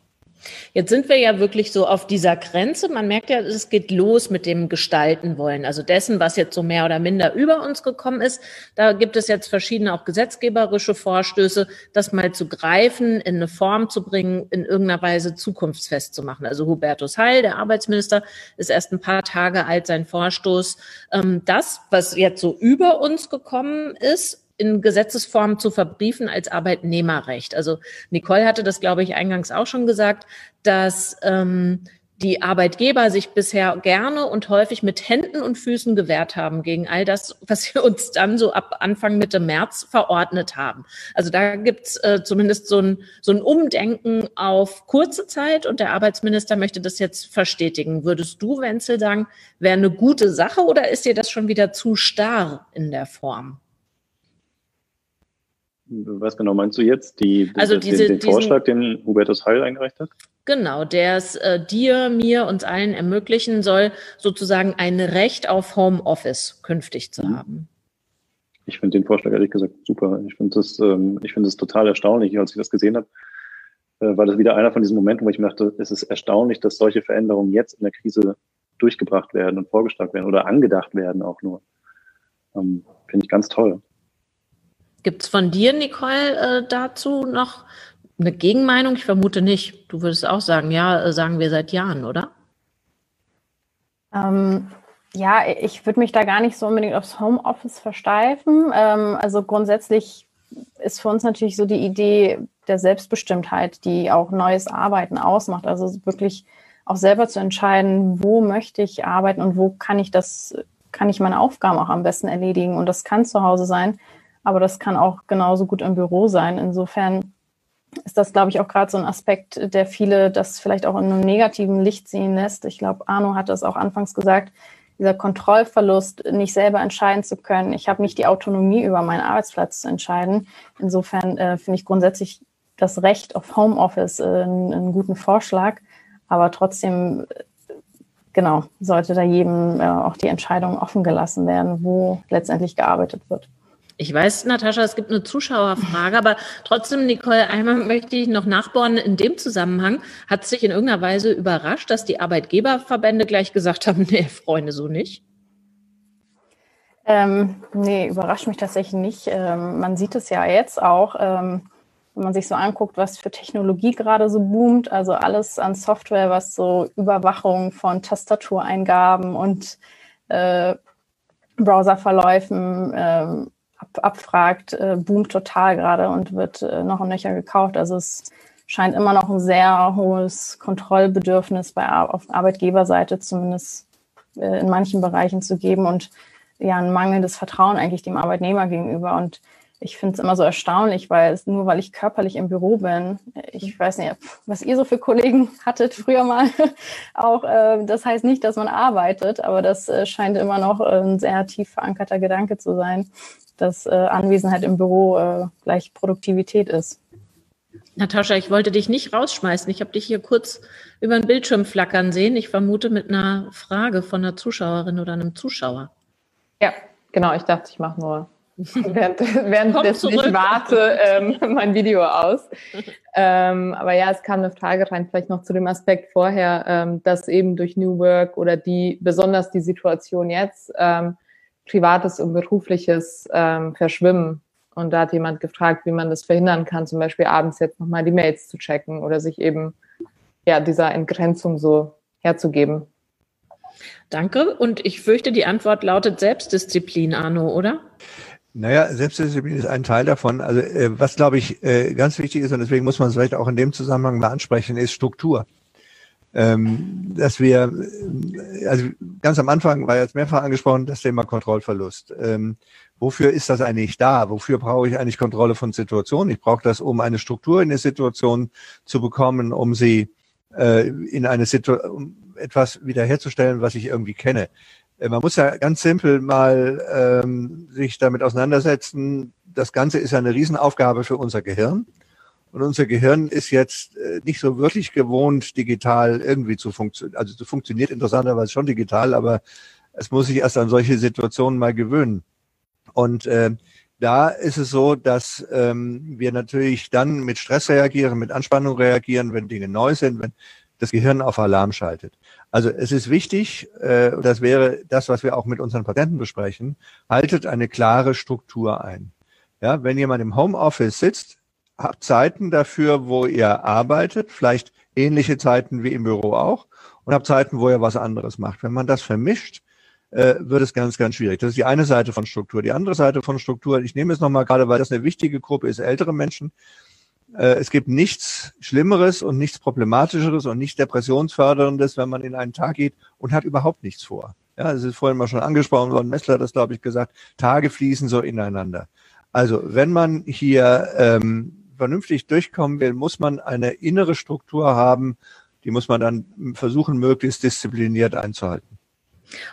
A: Jetzt sind wir ja wirklich so auf dieser Grenze. Man merkt ja, es geht los mit dem Gestalten wollen. Also dessen, was jetzt so mehr oder minder über uns gekommen ist. Da gibt es jetzt verschiedene auch gesetzgeberische Vorstöße, das mal zu greifen, in eine Form zu bringen, in irgendeiner Weise zukunftsfest zu machen. Also Hubertus Heil, der Arbeitsminister, ist erst ein paar Tage alt, sein Vorstoß. Ähm, das, was jetzt so über uns gekommen ist, in Gesetzesform zu verbriefen als Arbeitnehmerrecht. Also Nicole hatte das, glaube ich, eingangs auch schon gesagt, dass ähm, die Arbeitgeber sich bisher gerne und häufig mit Händen und Füßen gewehrt haben gegen all das, was wir uns dann so ab Anfang Mitte März verordnet haben. Also da gibt's äh, zumindest so ein, so ein Umdenken auf kurze Zeit und der Arbeitsminister möchte das jetzt verstetigen. Würdest du, Wenzel, sagen, wäre eine gute Sache oder ist dir das schon wieder zu starr in der Form?
D: Was genau meinst du jetzt? Die,
A: also diese,
D: den, den Vorschlag, den Hubertus Heil eingereicht hat?
A: Genau, der es äh, dir, mir, uns allen ermöglichen soll, sozusagen ein Recht auf Homeoffice künftig zu mhm. haben.
D: Ich finde den Vorschlag ehrlich gesagt super. Ich finde das, ähm, ich finde es total erstaunlich, als ich das gesehen habe, äh, war das wieder einer von diesen Momenten, wo ich mir dachte, es ist erstaunlich, dass solche Veränderungen jetzt in der Krise durchgebracht werden und vorgeschlagen werden oder angedacht werden auch nur. Ähm, finde ich ganz toll.
A: Gibt es von dir, Nicole, äh, dazu noch eine Gegenmeinung? Ich vermute nicht. Du würdest auch sagen, ja, äh, sagen wir seit Jahren, oder?
B: Ähm, ja, ich würde mich da gar nicht so unbedingt aufs Homeoffice versteifen. Ähm, also grundsätzlich ist für uns natürlich so die Idee der Selbstbestimmtheit, die auch neues Arbeiten ausmacht. Also wirklich auch selber zu entscheiden, wo möchte ich arbeiten und wo kann ich das, kann ich meine Aufgaben auch am besten erledigen. Und das kann zu Hause sein, aber das kann auch genauso gut im Büro sein. Insofern ist das, glaube ich, auch gerade so ein Aspekt, der viele das vielleicht auch in einem negativen Licht sehen lässt. Ich glaube, Arno hat das auch anfangs gesagt, dieser Kontrollverlust, nicht selber entscheiden zu können. Ich habe nicht die Autonomie, über meinen Arbeitsplatz zu entscheiden. Insofern äh, finde ich grundsätzlich das Recht auf Homeoffice äh, einen, guten Vorschlag. Aber trotzdem, äh, genau, sollte da jedem äh, auch die Entscheidung offen gelassen werden, wo letztendlich gearbeitet wird.
A: Ich weiß, Natascha, es gibt eine Zuschauerfrage, aber trotzdem, Nicole, einmal möchte ich noch nachbohren. In dem Zusammenhang hat es sich in irgendeiner Weise überrascht, dass die Arbeitgeberverbände gleich gesagt haben, nee, Freunde, so nicht?
B: Ähm, nee, überrascht mich tatsächlich nicht. Ähm, man sieht es ja jetzt auch, ähm, wenn man sich so anguckt, was für Technologie gerade so boomt. Also alles an Software, was so Überwachung von Tastatureingaben und äh, Browserverläufen ähm, abfragt, äh, boomt total gerade und wird äh, noch und nöcher gekauft. Also es scheint immer noch ein sehr hohes Kontrollbedürfnis bei auf Arbeitgeberseite zumindest äh, in manchen Bereichen zu geben und ja ein mangelndes Vertrauen eigentlich dem Arbeitnehmer gegenüber. Und ich finde es immer so erstaunlich, weil es nur weil ich körperlich im Büro bin, ich weiß nicht, was ihr so für Kollegen hattet früher mal, auch äh, das heißt nicht, dass man arbeitet, aber das äh, scheint immer noch ein sehr tief verankerter Gedanke zu sein dass äh, Anwesenheit im Büro äh, gleich Produktivität ist.
A: Natascha, ich wollte dich nicht rausschmeißen. Ich habe dich hier kurz über den Bildschirm flackern sehen. Ich vermute mit einer Frage von einer Zuschauerin oder einem Zuschauer.
E: Ja, genau. Ich dachte, ich mache nur während, während ich warte ähm, mein Video aus. ähm, aber ja, es kam eine Frage rein, vielleicht noch zu dem Aspekt vorher, ähm, dass eben durch New Work oder die besonders die Situation jetzt ähm, Privates und Berufliches ähm, verschwimmen. Und da hat jemand gefragt, wie man das verhindern kann, zum Beispiel abends jetzt nochmal die Mails zu checken oder sich eben ja dieser Entgrenzung so herzugeben.
A: Danke. Und ich fürchte, die Antwort lautet Selbstdisziplin, Arno, oder?
C: Naja, Selbstdisziplin ist ein Teil davon. Also äh, was, glaube ich, äh, ganz wichtig ist, und deswegen muss man es vielleicht auch in dem Zusammenhang mal ansprechen, ist Struktur ähm, dass wir, äh, also ganz am Anfang war jetzt mehrfach angesprochen, das Thema Kontrollverlust. Ähm, wofür ist das eigentlich da? Wofür brauche ich eigentlich Kontrolle von Situationen? Ich brauche das, um eine Struktur in eine Situation zu bekommen, um sie äh, in eine Situation, um etwas wiederherzustellen, was ich irgendwie kenne. Äh, man muss ja ganz simpel mal ähm, sich damit auseinandersetzen. Das Ganze ist ja eine Riesenaufgabe für unser Gehirn. Und unser Gehirn ist jetzt äh, nicht so wirklich gewohnt, digital irgendwie zu funktionieren. Also es funktioniert interessanterweise schon digital, aber es muss sich erst an solche Situationen mal gewöhnen. Und äh, da ist es so, dass ähm, wir natürlich dann mit Stress reagieren, mit Anspannung reagieren, wenn Dinge neu sind, wenn das Gehirn auf Alarm schaltet. Also es ist wichtig, äh, das wäre das, was wir auch mit unseren Patienten besprechen, haltet eine klare Struktur ein. Ja, wenn jemand im Homeoffice sitzt, habt Zeiten dafür, wo ihr arbeitet, vielleicht ähnliche Zeiten wie im Büro auch, und habt Zeiten, wo ihr was anderes macht. Wenn man das vermischt, äh, wird es ganz, ganz schwierig. Das ist die eine Seite von Struktur. Die andere Seite von Struktur, ich nehme es nochmal gerade, weil das eine wichtige Gruppe ist, ältere Menschen. Äh, es gibt nichts Schlimmeres und nichts Problematischeres und nichts Depressionsförderndes, wenn man in einen Tag geht und hat überhaupt nichts vor. Ja, es ist vorhin mal schon angesprochen worden, Messler hat das, glaube ich, gesagt, Tage fließen so ineinander. Also wenn man hier ähm, vernünftig durchkommen will, muss man eine innere Struktur haben, die muss man dann versuchen, möglichst diszipliniert einzuhalten.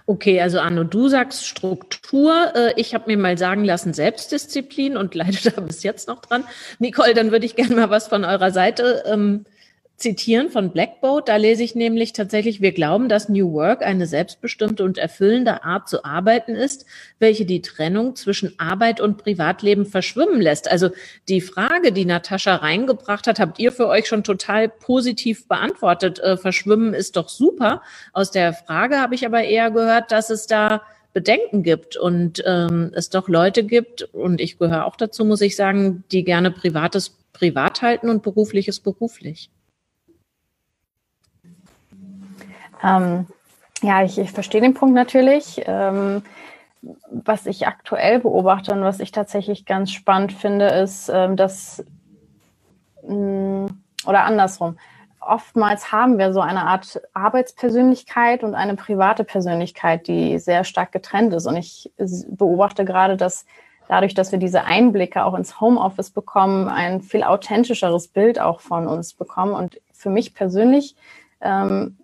A: Okay, also Arno, du sagst Struktur. Äh, ich habe mir mal sagen lassen Selbstdisziplin und leide da bis jetzt noch dran. Nicole, dann würde ich gerne mal was von eurer Seite ähm, zitieren von Blackboat. Da lese ich nämlich tatsächlich, wir glauben, dass New Work eine selbstbestimmte und erfüllende Art zu arbeiten ist, welche die Trennung zwischen Arbeit und Privatleben verschwimmen lässt. Also die Frage, die Natascha reingebracht hat, habt ihr für euch schon total positiv beantwortet. Äh, verschwimmen ist doch super. Aus der Frage habe ich aber eher gehört, dass es da Bedenken gibt und ähm, es doch Leute gibt, und ich gehöre auch dazu, muss ich sagen, die gerne Privates privat halten und berufliches beruflich?
B: Ähm, ja, ich, ich verstehe den Punkt natürlich. Ähm, was ich aktuell beobachte und was ich tatsächlich ganz spannend finde, ist, ähm, dass, mh, mm, oder andersrum, oftmals haben wir so eine Art Arbeitspersönlichkeit und eine private Persönlichkeit, die sehr stark getrennt ist. Und ich beobachte gerade, dass dadurch, dass wir diese Einblicke auch ins Homeoffice bekommen, ein viel authentischeres Bild auch von uns bekommen. Und für mich persönlich ähm,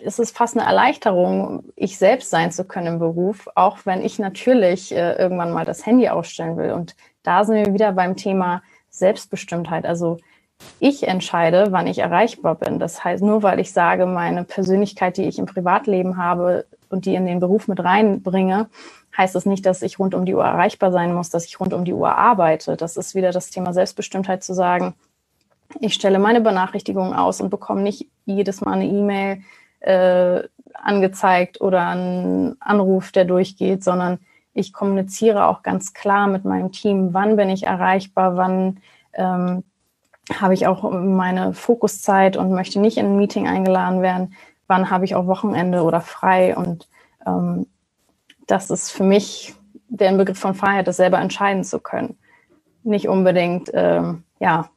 B: ist es fast eine Erleichterung, ich selbst sein zu können im Beruf, auch wenn ich natürlich äh, irgendwann mal das Handy ausstellen will. Und da sind wir wieder beim Thema Selbstbestimmtheit. Also ich entscheide, wann ich erreichbar bin. Das heißt, nur weil ich sage, meine Persönlichkeit, die ich im Privatleben habe und die in den Beruf mit reinbringe, heißt es das nicht, dass ich rund um die Uhr erreichbar sein muss, dass ich rund um die Uhr arbeite. Das ist wieder das Thema Selbstbestimmtheit zu sagen, ich stelle meine Benachrichtigungen aus und bekomme nicht jedes Mal eine E-Mail, äh, angezeigt oder ein Anruf, der durchgeht, sondern ich kommuniziere auch ganz klar mit meinem Team, wann bin ich erreichbar, wann ähm, habe ich auch meine Fokuszeit und möchte nicht in ein Meeting eingeladen werden, wann habe ich auch Wochenende oder frei. Und ähm, das ist für mich der Begriff von Freiheit, das selber entscheiden zu können. Nicht unbedingt ähm, ja,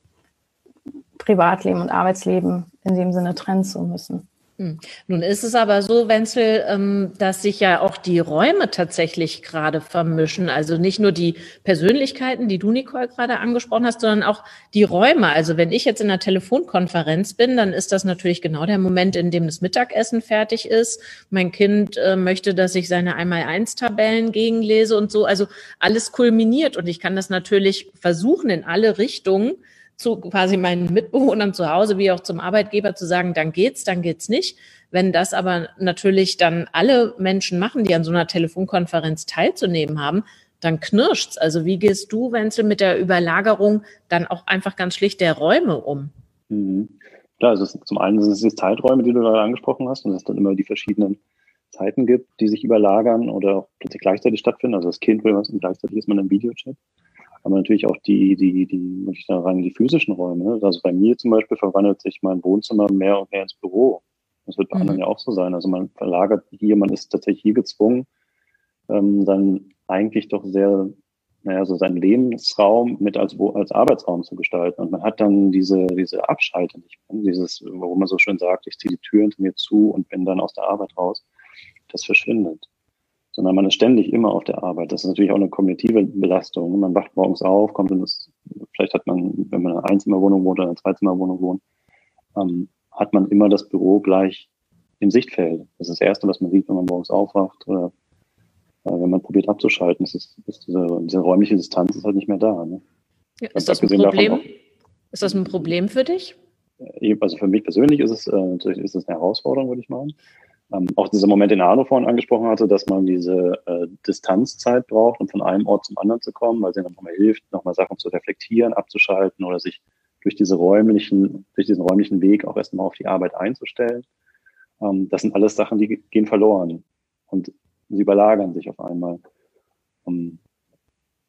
B: Privatleben und Arbeitsleben in dem Sinne trennen zu müssen.
A: Hm. Nun ist es aber so, Wenzel, ähm, dass sich ja auch die Räume tatsächlich gerade vermischen. Also nicht nur die Persönlichkeiten, die du, Nicole, gerade angesprochen hast, sondern auch die Räume. Also wenn ich jetzt in einer Telefonkonferenz bin, dann ist das natürlich genau der Moment, in dem das Mittagessen fertig ist. Mein Kind äh, möchte, dass ich seine Einmal-Eins-Tabellen gegenlese und so. Also alles kulminiert und ich kann das natürlich versuchen in alle Richtungen zu quasi meinen Mitbewohnern zu Hause wie auch zum Arbeitgeber zu sagen, dann geht's, dann geht's nicht. Wenn das aber natürlich dann alle Menschen machen, die an so einer Telefonkonferenz teilzunehmen haben, dann knirscht's. Also wie gehst du, Wenzel, mit der Überlagerung dann auch einfach ganz schlicht der Räume um?
D: Mhm. Klar, also zum einen sind es die Zeiträume, die du da angesprochen hast, und es dann immer die verschiedenen Zeiten gibt, die sich überlagern oder auch plötzlich gleichzeitig stattfinden. Also das Kind will was und gleichzeitig ist man im Videochat aber natürlich auch die, die, die, muss ich sagen, die physischen Räume. Ne? Also bei mir zum Beispiel verwandelt sich mein Wohnzimmer mehr und mehr ins Büro. Das wird bei mhm. anderen ja auch so sein. Also man verlagert hier, man ist tatsächlich hier gezwungen, ähm, dann eigentlich doch sehr, naja, so seinen Lebensraum mit als, als Arbeitsraum zu gestalten. Und man hat dann diese, diese Abschalte nicht mehr. Dieses, wo man so schön sagt, ich ziehe die Tür hinter mir zu und bin dann aus der Arbeit raus. Das verschwindet sondern man ist ständig immer auf der Arbeit. Das ist natürlich auch eine kognitive Belastung. Man wacht morgens auf, kommt in das, vielleicht hat man, wenn man in einer Einzimmerwohnung wohnt oder in einer Zweizimmerwohnung wohnt, ähm, hat man immer das Büro gleich im Sichtfeld. Das ist das Erste, was man sieht, wenn man morgens aufwacht oder äh, wenn man probiert abzuschalten. Das ist, ist diese, diese, räumliche Distanz ist halt nicht mehr da. Ne?
A: Ja, ist das ein Problem? Auch, ist das ein Problem für dich?
D: Äh, also für mich persönlich ist es äh, natürlich ist es eine Herausforderung, würde ich meinen. Ähm, auch dieser Moment, den Arno vorhin angesprochen hatte, dass man diese äh, Distanzzeit braucht, um von einem Ort zum anderen zu kommen, weil sie dann nochmal hilft, nochmal Sachen zu reflektieren, abzuschalten oder sich durch diese räumlichen, durch diesen räumlichen Weg auch erstmal auf die Arbeit einzustellen. Ähm, das sind alles Sachen, die gehen verloren und sie überlagern sich auf einmal. Ähm,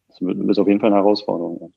D: das ist auf jeden Fall eine Herausforderung.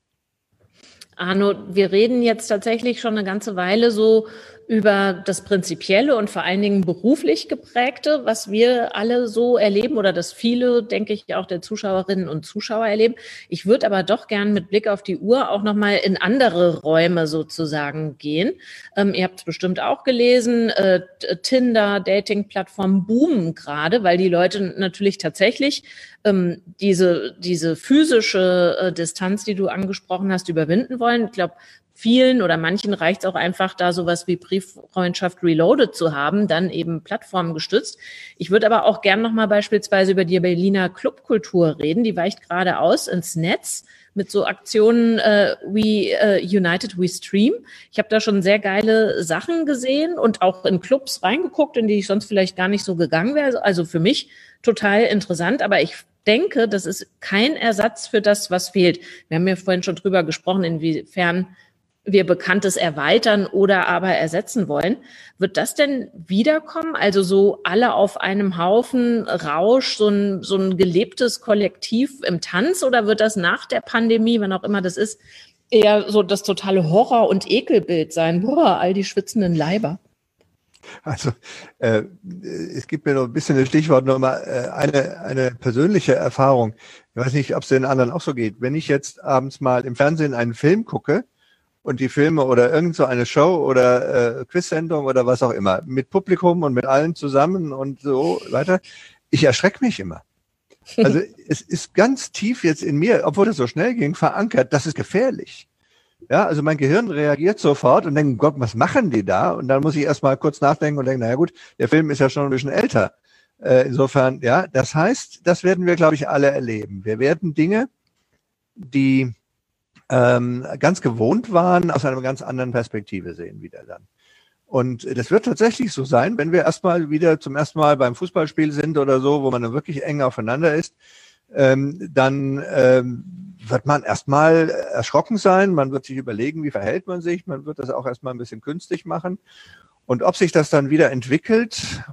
A: Arno, wir reden jetzt tatsächlich schon eine ganze Weile so über das Prinzipielle und vor allen Dingen beruflich geprägte, was wir alle so erleben oder das viele, denke ich, auch der Zuschauerinnen und Zuschauer erleben. Ich würde aber doch gern mit Blick auf die Uhr auch nochmal in andere Räume sozusagen gehen. Ähm, ihr habt es bestimmt auch gelesen, äh, Tinder, Dating-Plattformen boomen gerade, weil die Leute natürlich tatsächlich ähm, diese, diese physische äh, Distanz, die du angesprochen hast, überwinden wollen. Ich glaube, vielen oder manchen reicht es auch einfach, da sowas wie Brieffreundschaft Reloaded zu haben, dann eben plattformgestützt. Ich würde aber auch gern nochmal beispielsweise über die Berliner Clubkultur reden. Die weicht gerade aus ins Netz mit so Aktionen äh, wie äh, United We Stream. Ich habe da schon sehr geile Sachen gesehen und auch in Clubs reingeguckt, in die ich sonst vielleicht gar nicht so gegangen wäre. Also für mich total interessant, aber ich denke, das ist kein Ersatz für das, was fehlt. Wir haben ja vorhin schon drüber gesprochen, inwiefern wir Bekanntes erweitern oder aber ersetzen wollen. Wird das denn wiederkommen? Also so alle auf einem Haufen Rausch, so ein, so ein gelebtes Kollektiv im Tanz oder wird das nach der Pandemie, wann auch immer das ist, eher so das totale Horror- und Ekelbild sein. Boah, all die schwitzenden Leiber.
C: Also äh, es gibt mir noch ein bisschen ein Stichwort nochmal, äh, eine, eine persönliche Erfahrung. Ich weiß nicht, ob es den anderen auch so geht. Wenn ich jetzt abends mal im Fernsehen einen Film gucke und die Filme oder irgend so eine Show oder äh, Quizsendung oder was auch immer, mit Publikum und mit allen zusammen und so weiter, ich erschrecke mich immer. Also es ist ganz tief jetzt in mir, obwohl es so schnell ging, verankert, das ist gefährlich. Ja, also mein Gehirn reagiert sofort und denkt, Gott, was machen die da? Und dann muss ich erstmal kurz nachdenken und denken, naja gut, der Film ist ja schon ein bisschen älter. Äh, insofern, ja, das heißt, das werden wir, glaube ich, alle erleben. Wir werden Dinge, die ähm, ganz gewohnt waren, aus einer ganz anderen Perspektive sehen wieder dann. Und das wird tatsächlich so sein, wenn wir erstmal wieder zum ersten Mal beim Fußballspiel sind oder so, wo man dann wirklich eng aufeinander ist, ähm, dann ähm, wird man erstmal erschrocken sein, man wird sich überlegen, wie verhält man sich, man wird das auch erstmal ein bisschen künstlich machen. Und ob sich das dann wieder entwickelt,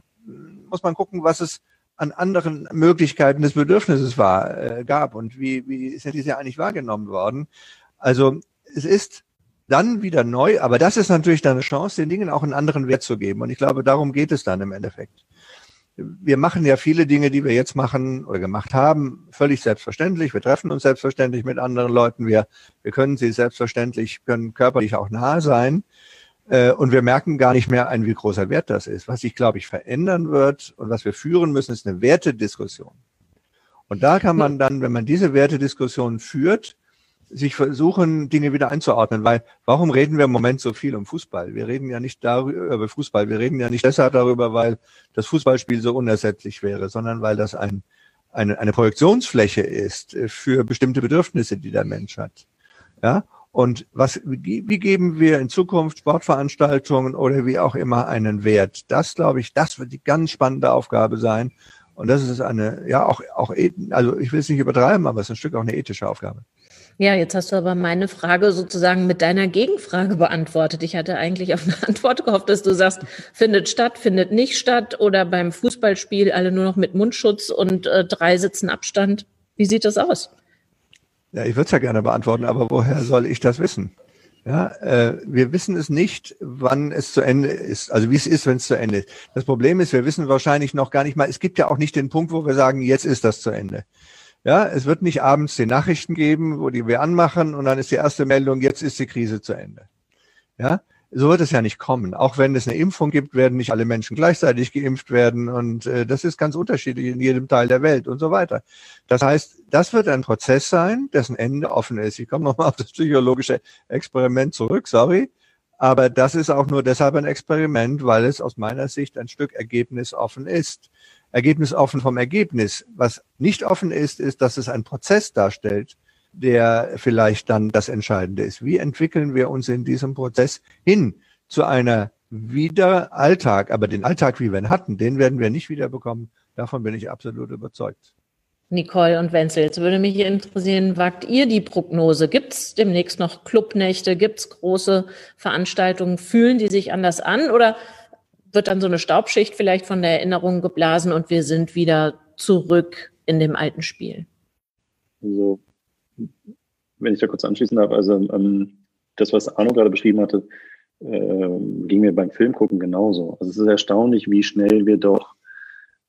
C: muss man gucken, was es an anderen Möglichkeiten des Bedürfnisses war, äh, gab und wie, wie ist ja diese eigentlich wahrgenommen worden. Also es ist dann wieder neu, aber das ist natürlich dann eine Chance, den Dingen auch einen anderen Wert zu geben. Und ich glaube, darum geht es dann im Endeffekt wir machen ja viele Dinge, die wir jetzt machen oder gemacht haben, völlig selbstverständlich. Wir treffen uns selbstverständlich mit anderen Leuten. Wir, wir können sie selbstverständlich, können körperlich auch nahe sein. Äh, und wir merken gar nicht mehr ein, wie großer Wert das ist. Was sich, glaube ich, verändern wird und was wir führen müssen, ist eine Wertediskussion. Und da kann man dann, wenn man diese Wertediskussion führt, sich versuchen, Dinge wieder einzuordnen, weil warum reden wir im Moment so viel um Fußball? Wir reden ja nicht darüber, über Fußball, wir reden ja nicht deshalb darüber, weil das Fußballspiel so unersetzlich wäre, sondern weil das ein, eine, eine Projektionsfläche ist für bestimmte Bedürfnisse, die der Mensch hat. Ja, und was, wie, wie geben wir in Zukunft Sportveranstaltungen oder wie auch immer einen Wert? Das, glaube ich, das wird die ganz spannende Aufgabe sein. Und das ist eine, ja, auch, auch, also ich will es nicht übertreiben, aber es ist ein Stück auch eine ethische Aufgabe.
A: Ja, jetzt hast du aber meine Frage sozusagen mit deiner Gegenfrage beantwortet. Ich hatte eigentlich auf eine Antwort gehofft, dass du sagst, findet statt, findet nicht statt oder beim Fußballspiel alle nur noch mit Mundschutz und äh, drei Sitzen Abstand. Wie sieht das aus?
C: Ja, ich würde es ja gerne beantworten, aber woher soll ich das wissen? Ja, äh, wir wissen es nicht, wann es zu Ende ist, also wie es ist, wenn es zu Ende ist. Das Problem ist, wir wissen wahrscheinlich noch gar nicht mal, es gibt ja auch nicht den Punkt, wo wir sagen, jetzt ist das zu Ende. Ja, es wird nicht abends die Nachrichten geben, wo die wir anmachen und dann ist die erste Meldung, jetzt ist die Krise zu Ende. Ja, so wird es ja nicht kommen. Auch wenn es eine Impfung gibt, werden nicht alle Menschen gleichzeitig geimpft werden und äh, das ist ganz unterschiedlich in jedem Teil der Welt und so weiter. Das heißt, das wird ein Prozess sein, dessen Ende offen ist. Ich komme nochmal auf das psychologische Experiment zurück, sorry. Aber das ist auch nur deshalb ein Experiment, weil es aus meiner Sicht ein Stück Ergebnis offen ist. Ergebnis offen vom Ergebnis. Was nicht offen ist, ist, dass es einen Prozess darstellt, der vielleicht dann das Entscheidende ist. Wie entwickeln wir uns in diesem Prozess hin zu einer wieder Alltag? Aber den Alltag, wie wir ihn hatten, den werden wir nicht wiederbekommen. Davon bin ich absolut überzeugt.
A: Nicole und Wenzel, jetzt würde mich interessieren, wagt ihr die Prognose? Gibt es demnächst noch Clubnächte? Gibt es große Veranstaltungen? Fühlen die sich anders an? Oder wird dann so eine Staubschicht vielleicht von der Erinnerung geblasen und wir sind wieder zurück in dem alten Spiel.
D: Also, wenn ich da kurz anschließen darf, also ähm, das, was Arno gerade beschrieben hatte, äh, ging mir beim Filmgucken genauso. Also es ist erstaunlich, wie schnell wir doch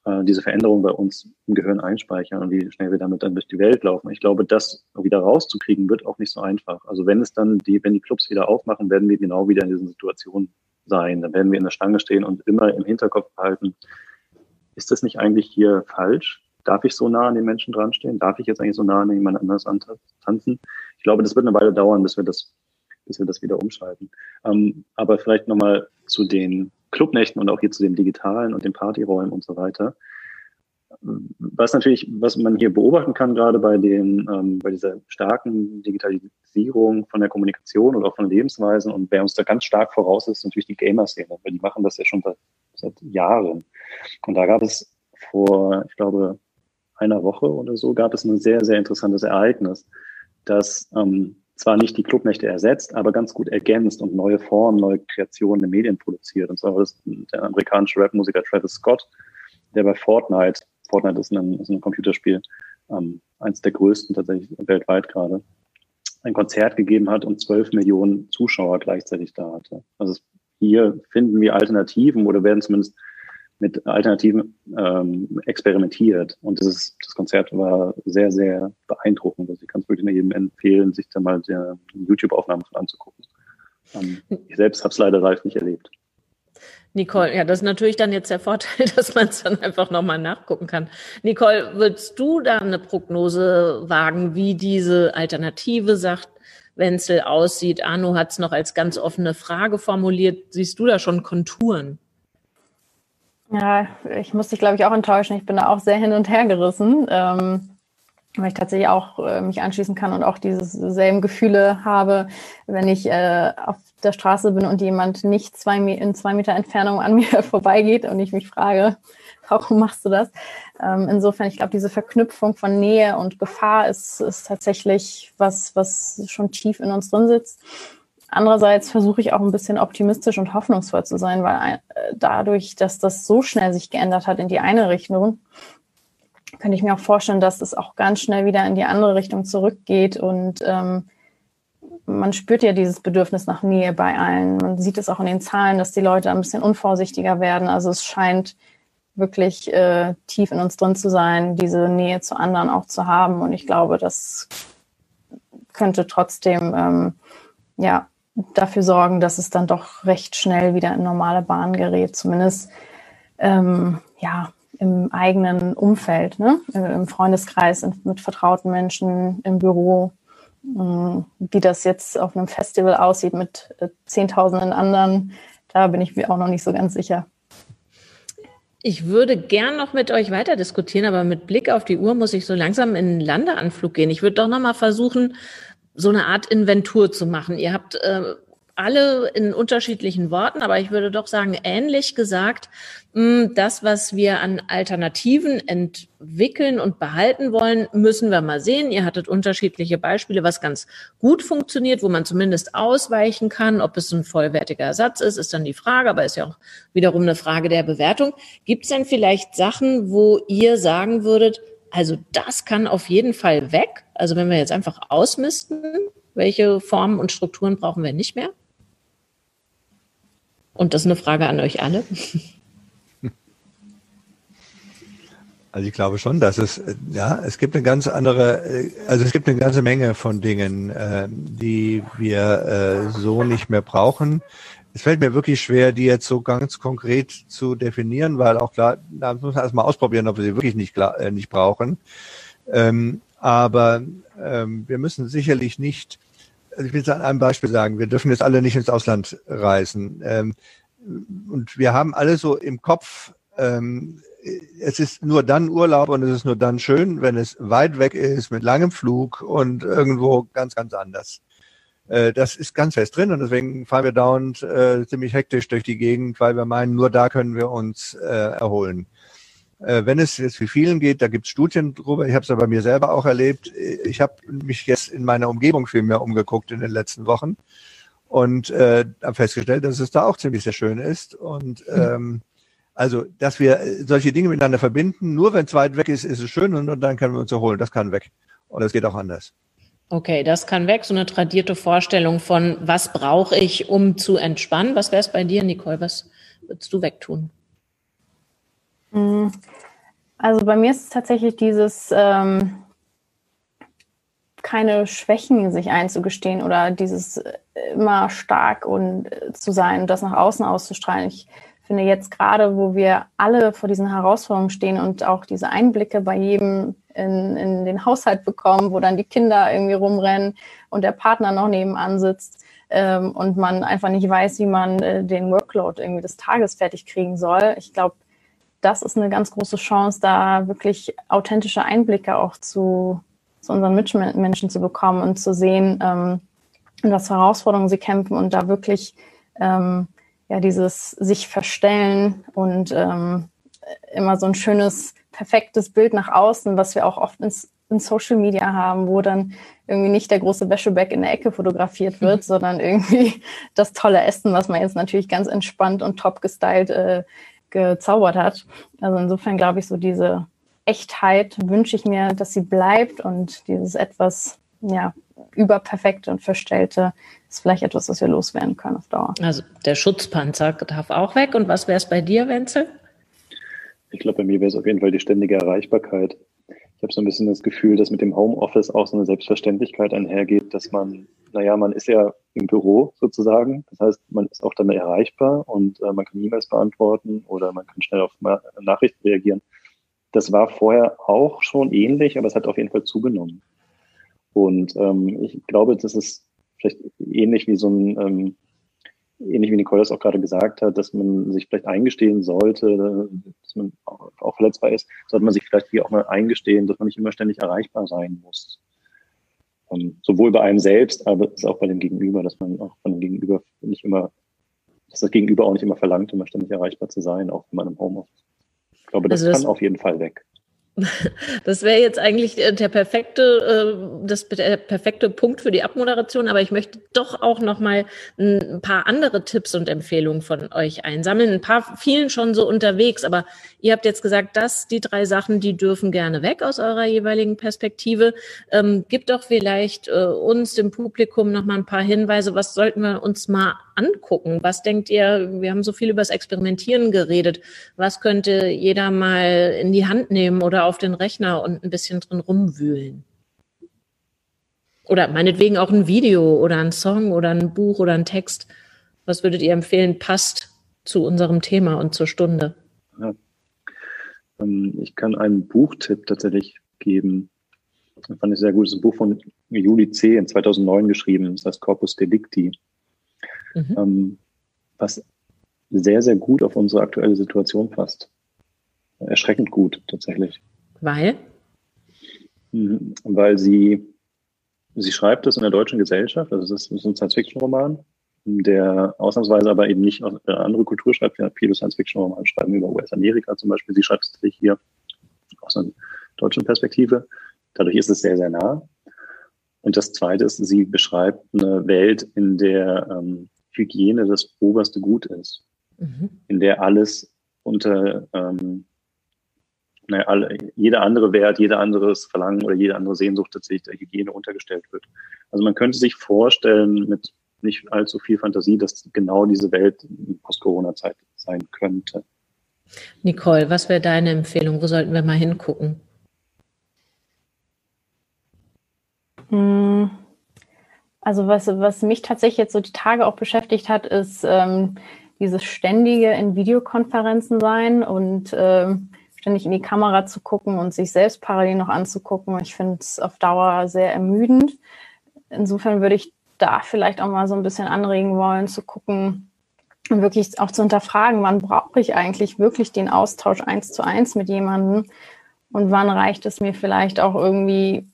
D: äh, diese Veränderung bei uns im Gehirn einspeichern und wie schnell wir damit dann durch die Welt laufen. Ich glaube, das wieder rauszukriegen, wird auch nicht so einfach. Also wenn es dann die, wenn die Clubs wieder aufmachen, werden wir genau wieder in diesen Situationen sein. Dann werden wir in der Schlange stehen und immer im Hinterkopf behalten, ist das nicht eigentlich hier falsch? Darf ich so nah an den Menschen dran stehen? Darf ich jetzt eigentlich so nah an jemand anders tanzen? Ich glaube, das wird eine Weile dauern, bis wir das, bis wir das wieder umschalten. Ähm, aber vielleicht nochmal zu den Clubnächten und auch hier zu den digitalen und den Partyräumen und so weiter. Was natürlich, was man hier beobachten kann, gerade bei den, ähm, bei dieser starken Digitalisierung von der Kommunikation oder auch von Lebensweisen und wer uns da ganz stark voraus ist, natürlich die Gamer-Szene, weil die machen das ja schon seit, seit Jahren. Und da gab es vor, ich glaube, einer Woche oder so, gab es ein sehr, sehr interessantes Ereignis, das ähm, zwar nicht die Clubnächte ersetzt, aber ganz gut ergänzt und neue Formen, neue Kreationen in Medien produziert. Und zwar war das der amerikanische Rapmusiker Travis Scott, der bei Fortnite Fortnite ist ein, ist ein Computerspiel, ähm, eins der größten tatsächlich weltweit gerade. ein Konzert gegeben hat und zwölf Millionen Zuschauer gleichzeitig da hatte. Also hier finden wir Alternativen oder werden zumindest mit Alternativen ähm, experimentiert. Und das, ist, das Konzert war sehr, sehr beeindruckend. Also ich kann es wirklich nur jedem empfehlen, sich da mal der YouTube-Aufnahme von anzugucken. Ähm, ich selbst habe es leider live nicht erlebt.
A: Nicole, ja, das ist natürlich dann jetzt der Vorteil, dass man es dann einfach nochmal nachgucken kann. Nicole, würdest du da eine Prognose wagen, wie diese Alternative sagt, Wenzel aussieht? Arno hat es noch als ganz offene Frage formuliert. Siehst du da schon Konturen?
B: Ja, ich muss dich, glaube ich, auch enttäuschen. Ich bin da auch sehr hin und her gerissen, ähm, weil ich tatsächlich auch äh, mich anschließen kann und auch diese selben Gefühle habe, wenn ich äh, auf der Straße bin und jemand nicht zwei, in zwei Meter Entfernung an mir vorbeigeht und ich mich frage, warum machst du das? Ähm, insofern, ich glaube, diese Verknüpfung von Nähe und Gefahr ist, ist tatsächlich was, was schon tief in uns drin sitzt. Andererseits versuche ich auch ein bisschen optimistisch und hoffnungsvoll zu sein, weil äh, dadurch, dass das so schnell sich geändert hat in die eine Richtung, könnte ich mir auch vorstellen, dass es auch ganz schnell wieder in die andere Richtung zurückgeht und ähm, man spürt ja dieses Bedürfnis nach Nähe bei allen. Man sieht es auch in den Zahlen, dass die Leute ein bisschen unvorsichtiger werden. Also es scheint wirklich äh, tief in uns drin zu sein, diese Nähe zu anderen auch zu haben. Und ich glaube, das könnte trotzdem ähm, ja dafür sorgen, dass es dann doch recht schnell wieder in normale Bahn gerät, zumindest ähm, ja im eigenen Umfeld, ne? im Freundeskreis, mit vertrauten Menschen, im Büro, ähm, wie das jetzt auf einem Festival aussieht mit äh, Zehntausenden anderen, da bin ich mir auch noch nicht so ganz sicher.
A: Ich würde gern noch mit euch weiter diskutieren, aber mit Blick auf die Uhr muss ich so langsam in den Landeanflug gehen. Ich würde doch noch mal versuchen, so eine Art Inventur zu machen. Ihr habt äh, alle in unterschiedlichen Worten, aber ich würde doch sagen, ähnlich gesagt, hm, das, was wir an Alternativen entwickeln und behalten wollen, müssen wir mal sehen. Ihr hattet unterschiedliche Beispiele, was ganz gut funktioniert, wo man zumindest ausweichen kann. Ob es ein vollwertiger Ersatz ist, ist dann die Frage, aber ist ja auch wiederum eine Frage der Bewertung. Gibt es denn vielleicht Sachen, wo ihr sagen würdet, also das kann auf jeden Fall weg? Also wenn wir jetzt einfach ausmisten, welche Formen und Strukturen brauchen wir nicht mehr? Und das ist eine Frage an euch alle.
C: Also ich glaube schon, dass es, ja, es gibt eine ganz andere, also es gibt eine ganze Menge von Dingen, äh, die wir äh, so nicht mehr brauchen. Es fällt mir wirklich schwer, die jetzt so ganz konkret zu definieren, weil auch klar, da muss man erstmal ausprobieren, ob wir sie wirklich nicht, äh, nicht brauchen. Ähm, aber ähm, wir müssen sicherlich nicht also ich will es an einem Beispiel sagen, wir dürfen jetzt alle nicht ins Ausland reisen. Ähm, und wir haben alle so im Kopf, ähm, es ist nur dann Urlaub und es ist nur dann schön, wenn es weit weg ist, mit langem Flug und irgendwo ganz, ganz anders. Äh, das ist ganz fest drin und deswegen fahren wir dauernd äh, ziemlich hektisch durch die Gegend, weil wir meinen, nur da können wir uns äh, erholen. Äh, wenn es jetzt wie vielen geht, da gibt es Studien drüber. Ich habe es ja bei mir selber auch erlebt. Ich habe mich jetzt in meiner Umgebung viel mehr umgeguckt in den letzten Wochen und äh, habe festgestellt, dass es da auch ziemlich sehr schön ist. Und ähm, also, dass wir solche Dinge miteinander verbinden, nur wenn es weit weg ist, ist es schön und, und dann können wir uns erholen. Das kann weg. Und das geht auch anders.
A: Okay, das kann weg. So eine tradierte Vorstellung von, was brauche ich, um zu entspannen. Was wäre es bei dir, Nicole? Was würdest du wegtun?
B: Mhm. Also bei mir ist es tatsächlich dieses ähm, keine Schwächen sich einzugestehen oder dieses äh, immer stark und äh, zu sein und das nach außen auszustrahlen. Ich finde jetzt gerade, wo wir alle vor diesen Herausforderungen stehen und auch diese Einblicke bei jedem in, in den Haushalt bekommen, wo dann die Kinder irgendwie rumrennen und der Partner noch nebenan sitzt ähm, und man einfach nicht weiß, wie man äh, den Workload irgendwie des Tages fertig kriegen soll. Ich glaube, das ist eine ganz große Chance, da wirklich authentische Einblicke auch zu, zu unseren Mitmenschen zu bekommen und zu sehen, ähm, in was Herausforderungen sie kämpfen und da wirklich ähm, ja dieses sich verstellen und ähm, immer so ein schönes, perfektes Bild nach außen, was wir auch oft ins, in Social Media haben, wo dann irgendwie nicht der große Wäscheberg in der Ecke fotografiert wird, mhm. sondern irgendwie das tolle Essen, was man jetzt natürlich ganz entspannt und top gestylt äh, gezaubert hat. Also insofern glaube ich, so diese Echtheit wünsche ich mir, dass sie bleibt und dieses etwas ja, überperfekte und verstellte ist vielleicht etwas, was wir loswerden können auf Dauer.
A: Also der Schutzpanzer darf auch weg. Und was wäre es bei dir, Wenzel?
D: Ich glaube, bei mir wäre es auf jeden Fall die ständige Erreichbarkeit. Ich habe so ein bisschen das Gefühl, dass mit dem Homeoffice auch so eine Selbstverständlichkeit einhergeht, dass man, naja, man ist ja im Büro sozusagen. Das heißt, man ist auch dann erreichbar und äh, man kann E-Mails beantworten oder man kann schnell auf Nachrichten reagieren. Das war vorher auch schon ähnlich, aber es hat auf jeden Fall zugenommen. Und ähm, ich glaube, das ist vielleicht ähnlich wie so ein, ähm, ähnlich wie Nicole das auch gerade gesagt hat, dass man sich vielleicht eingestehen sollte, dass man auch, auch verletzbar ist, sollte man sich vielleicht hier auch mal eingestehen, dass man nicht immer ständig erreichbar sein muss. Ähm, sowohl bei einem selbst, aber auch bei dem Gegenüber, dass man auch von dem Gegenüber nicht immer, dass das Gegenüber auch nicht immer verlangt, immer ständig erreichbar zu sein, auch in meinem Homeoffice. Ich glaube, das, also das kann auf jeden Fall weg.
A: Das wäre jetzt eigentlich der perfekte, äh, das, der perfekte Punkt für die Abmoderation, aber ich möchte doch auch noch mal ein paar andere Tipps und Empfehlungen von euch einsammeln. Ein paar vielen schon so unterwegs, aber ihr habt jetzt gesagt, dass die drei Sachen, die dürfen gerne weg aus eurer jeweiligen Perspektive. Ähm, gibt doch vielleicht äh, uns, dem Publikum, noch mal ein paar Hinweise. Was sollten wir uns mal angucken? Was denkt ihr? Wir haben so viel über das Experimentieren geredet. Was könnte jeder mal in die Hand nehmen oder auf den Rechner und ein bisschen drin rumwühlen? Oder meinetwegen auch ein Video oder ein Song oder ein Buch oder ein Text. Was würdet ihr empfehlen, passt zu unserem Thema und zur Stunde? Ja.
D: Ähm, ich kann einen Buchtipp tatsächlich geben. Das fand ich sehr gut. Das ist ein Buch von Juli C. in 2009 geschrieben. Das heißt Corpus Delicti mhm. ähm, was sehr, sehr gut auf unsere aktuelle Situation passt. Erschreckend gut, tatsächlich.
A: Weil?
D: Mhm, weil sie, sie schreibt es in der deutschen Gesellschaft, also es ist ein Science-Fiction-Roman, der ausnahmsweise aber eben nicht aus einer anderen Kultur schreibt. Ja, viele Science-Fiction-Romane schreiben über US-Amerika zum Beispiel. Sie schreibt es hier aus einer deutschen Perspektive. Dadurch ist es sehr, sehr nah. Und das Zweite ist, sie beschreibt eine Welt, in der ähm, Hygiene das oberste Gut ist, mhm. in der alles unter ähm, naja, alle, jeder andere Wert, jeder anderes Verlangen oder jede andere Sehnsucht tatsächlich der Hygiene untergestellt wird. Also man könnte sich vorstellen, mit nicht allzu viel Fantasie, dass genau diese Welt in Post-Corona-Zeit sein könnte.
A: Nicole, was wäre deine Empfehlung? Wo sollten wir mal hingucken?
B: Hm. Also was, was mich tatsächlich jetzt so die Tage auch beschäftigt hat, ist ähm, dieses ständige in Videokonferenzen sein und ähm, ständig in die Kamera zu gucken und sich selbst parallel noch anzugucken. Ich finde es auf Dauer sehr ermüdend. Insofern würde ich da vielleicht auch mal so ein bisschen anregen wollen, zu gucken und wirklich auch zu hinterfragen, wann brauche ich eigentlich wirklich den Austausch eins zu eins mit jemandem und wann reicht es mir vielleicht auch irgendwie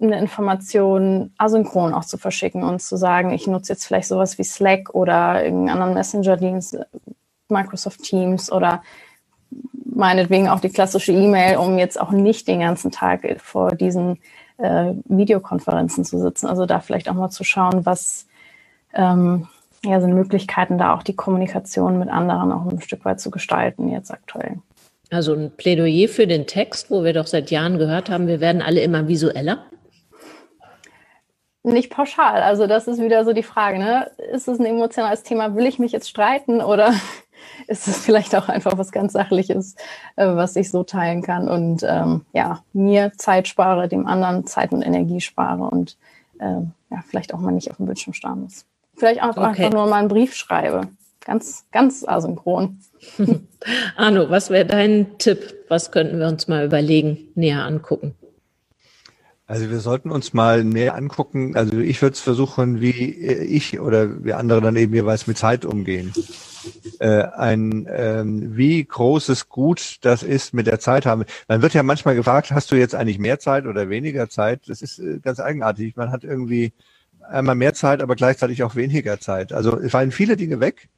B: eine Information asynchron auch zu verschicken und zu sagen, ich nutze jetzt vielleicht sowas wie Slack oder irgendeinen anderen Messenger-Dienst, Microsoft Teams oder meinetwegen auch die klassische E-Mail, um jetzt auch nicht den ganzen Tag vor diesen äh, Videokonferenzen zu sitzen. Also da vielleicht auch mal zu schauen, was ähm, ja, sind Möglichkeiten, da auch die Kommunikation mit anderen auch ein Stück weit zu gestalten jetzt aktuell.
A: Also ein Plädoyer für den Text, wo wir doch seit Jahren gehört haben, wir werden alle immer visueller.
B: Nicht pauschal. Also das ist wieder so die Frage, ne? Ist es ein emotionales Thema? Will ich mich jetzt streiten oder ist es vielleicht auch einfach was ganz Sachliches, äh, was ich so teilen kann und ähm, ja, mir Zeit spare, dem anderen Zeit und Energie spare und ähm, ja, vielleicht auch mal nicht auf dem Bildschirm starren muss. Vielleicht auch okay. einfach nur mal einen Brief schreibe. Ganz, ganz asynchron.
A: Arno, was wäre dein Tipp? Was könnten wir uns mal überlegen, näher angucken?
C: Also wir sollten uns mal näher angucken. Also ich würde es versuchen, wie ich oder wir andere dann eben jeweils mit Zeit umgehen. Äh, ein ähm, wie großes Gut das ist mit der Zeit haben. Man wird ja manchmal gefragt, hast du jetzt eigentlich mehr Zeit oder weniger Zeit? Das ist äh, ganz eigenartig. Man hat irgendwie einmal mehr Zeit, aber gleichzeitig auch weniger Zeit. Also es fallen viele Dinge weg.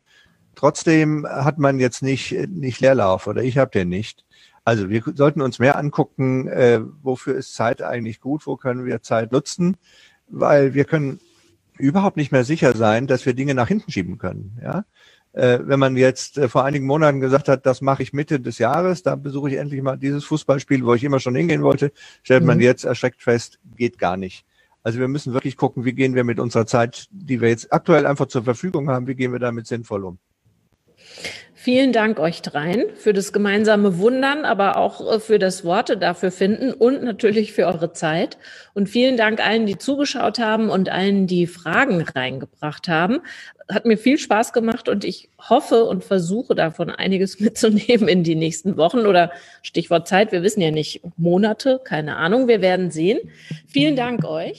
C: Trotzdem hat man jetzt nicht nicht Leerlauf oder ich habe den nicht. Also wir sollten uns mehr angucken, äh, wofür ist Zeit eigentlich gut, wo können wir Zeit nutzen, weil wir können überhaupt nicht mehr sicher sein, dass wir Dinge nach hinten schieben können. Ja? Äh, wenn man jetzt äh, vor einigen Monaten gesagt hat, das mache ich Mitte des Jahres, da besuche ich endlich mal dieses Fußballspiel, wo ich immer schon hingehen wollte, stellt mhm. man jetzt erschreckt fest, geht gar nicht. Also wir müssen wirklich gucken, wie gehen wir mit unserer Zeit, die wir jetzt aktuell einfach zur Verfügung haben, wie gehen wir damit sinnvoll um.
A: Vielen Dank euch dreien für das gemeinsame Wundern, aber auch äh, für das Worte dafür finden und natürlich für eure Zeit. Und vielen Dank allen, die zugeschaut haben und allen, die Fragen reingebracht haben. Hat mir viel Spaß gemacht und ich hoffe und versuche davon einiges mitzunehmen in die nächsten Wochen oder Stichwort Zeit. Wir wissen ja nicht Monate, keine Ahnung. Wir werden sehen. Vielen Dank euch.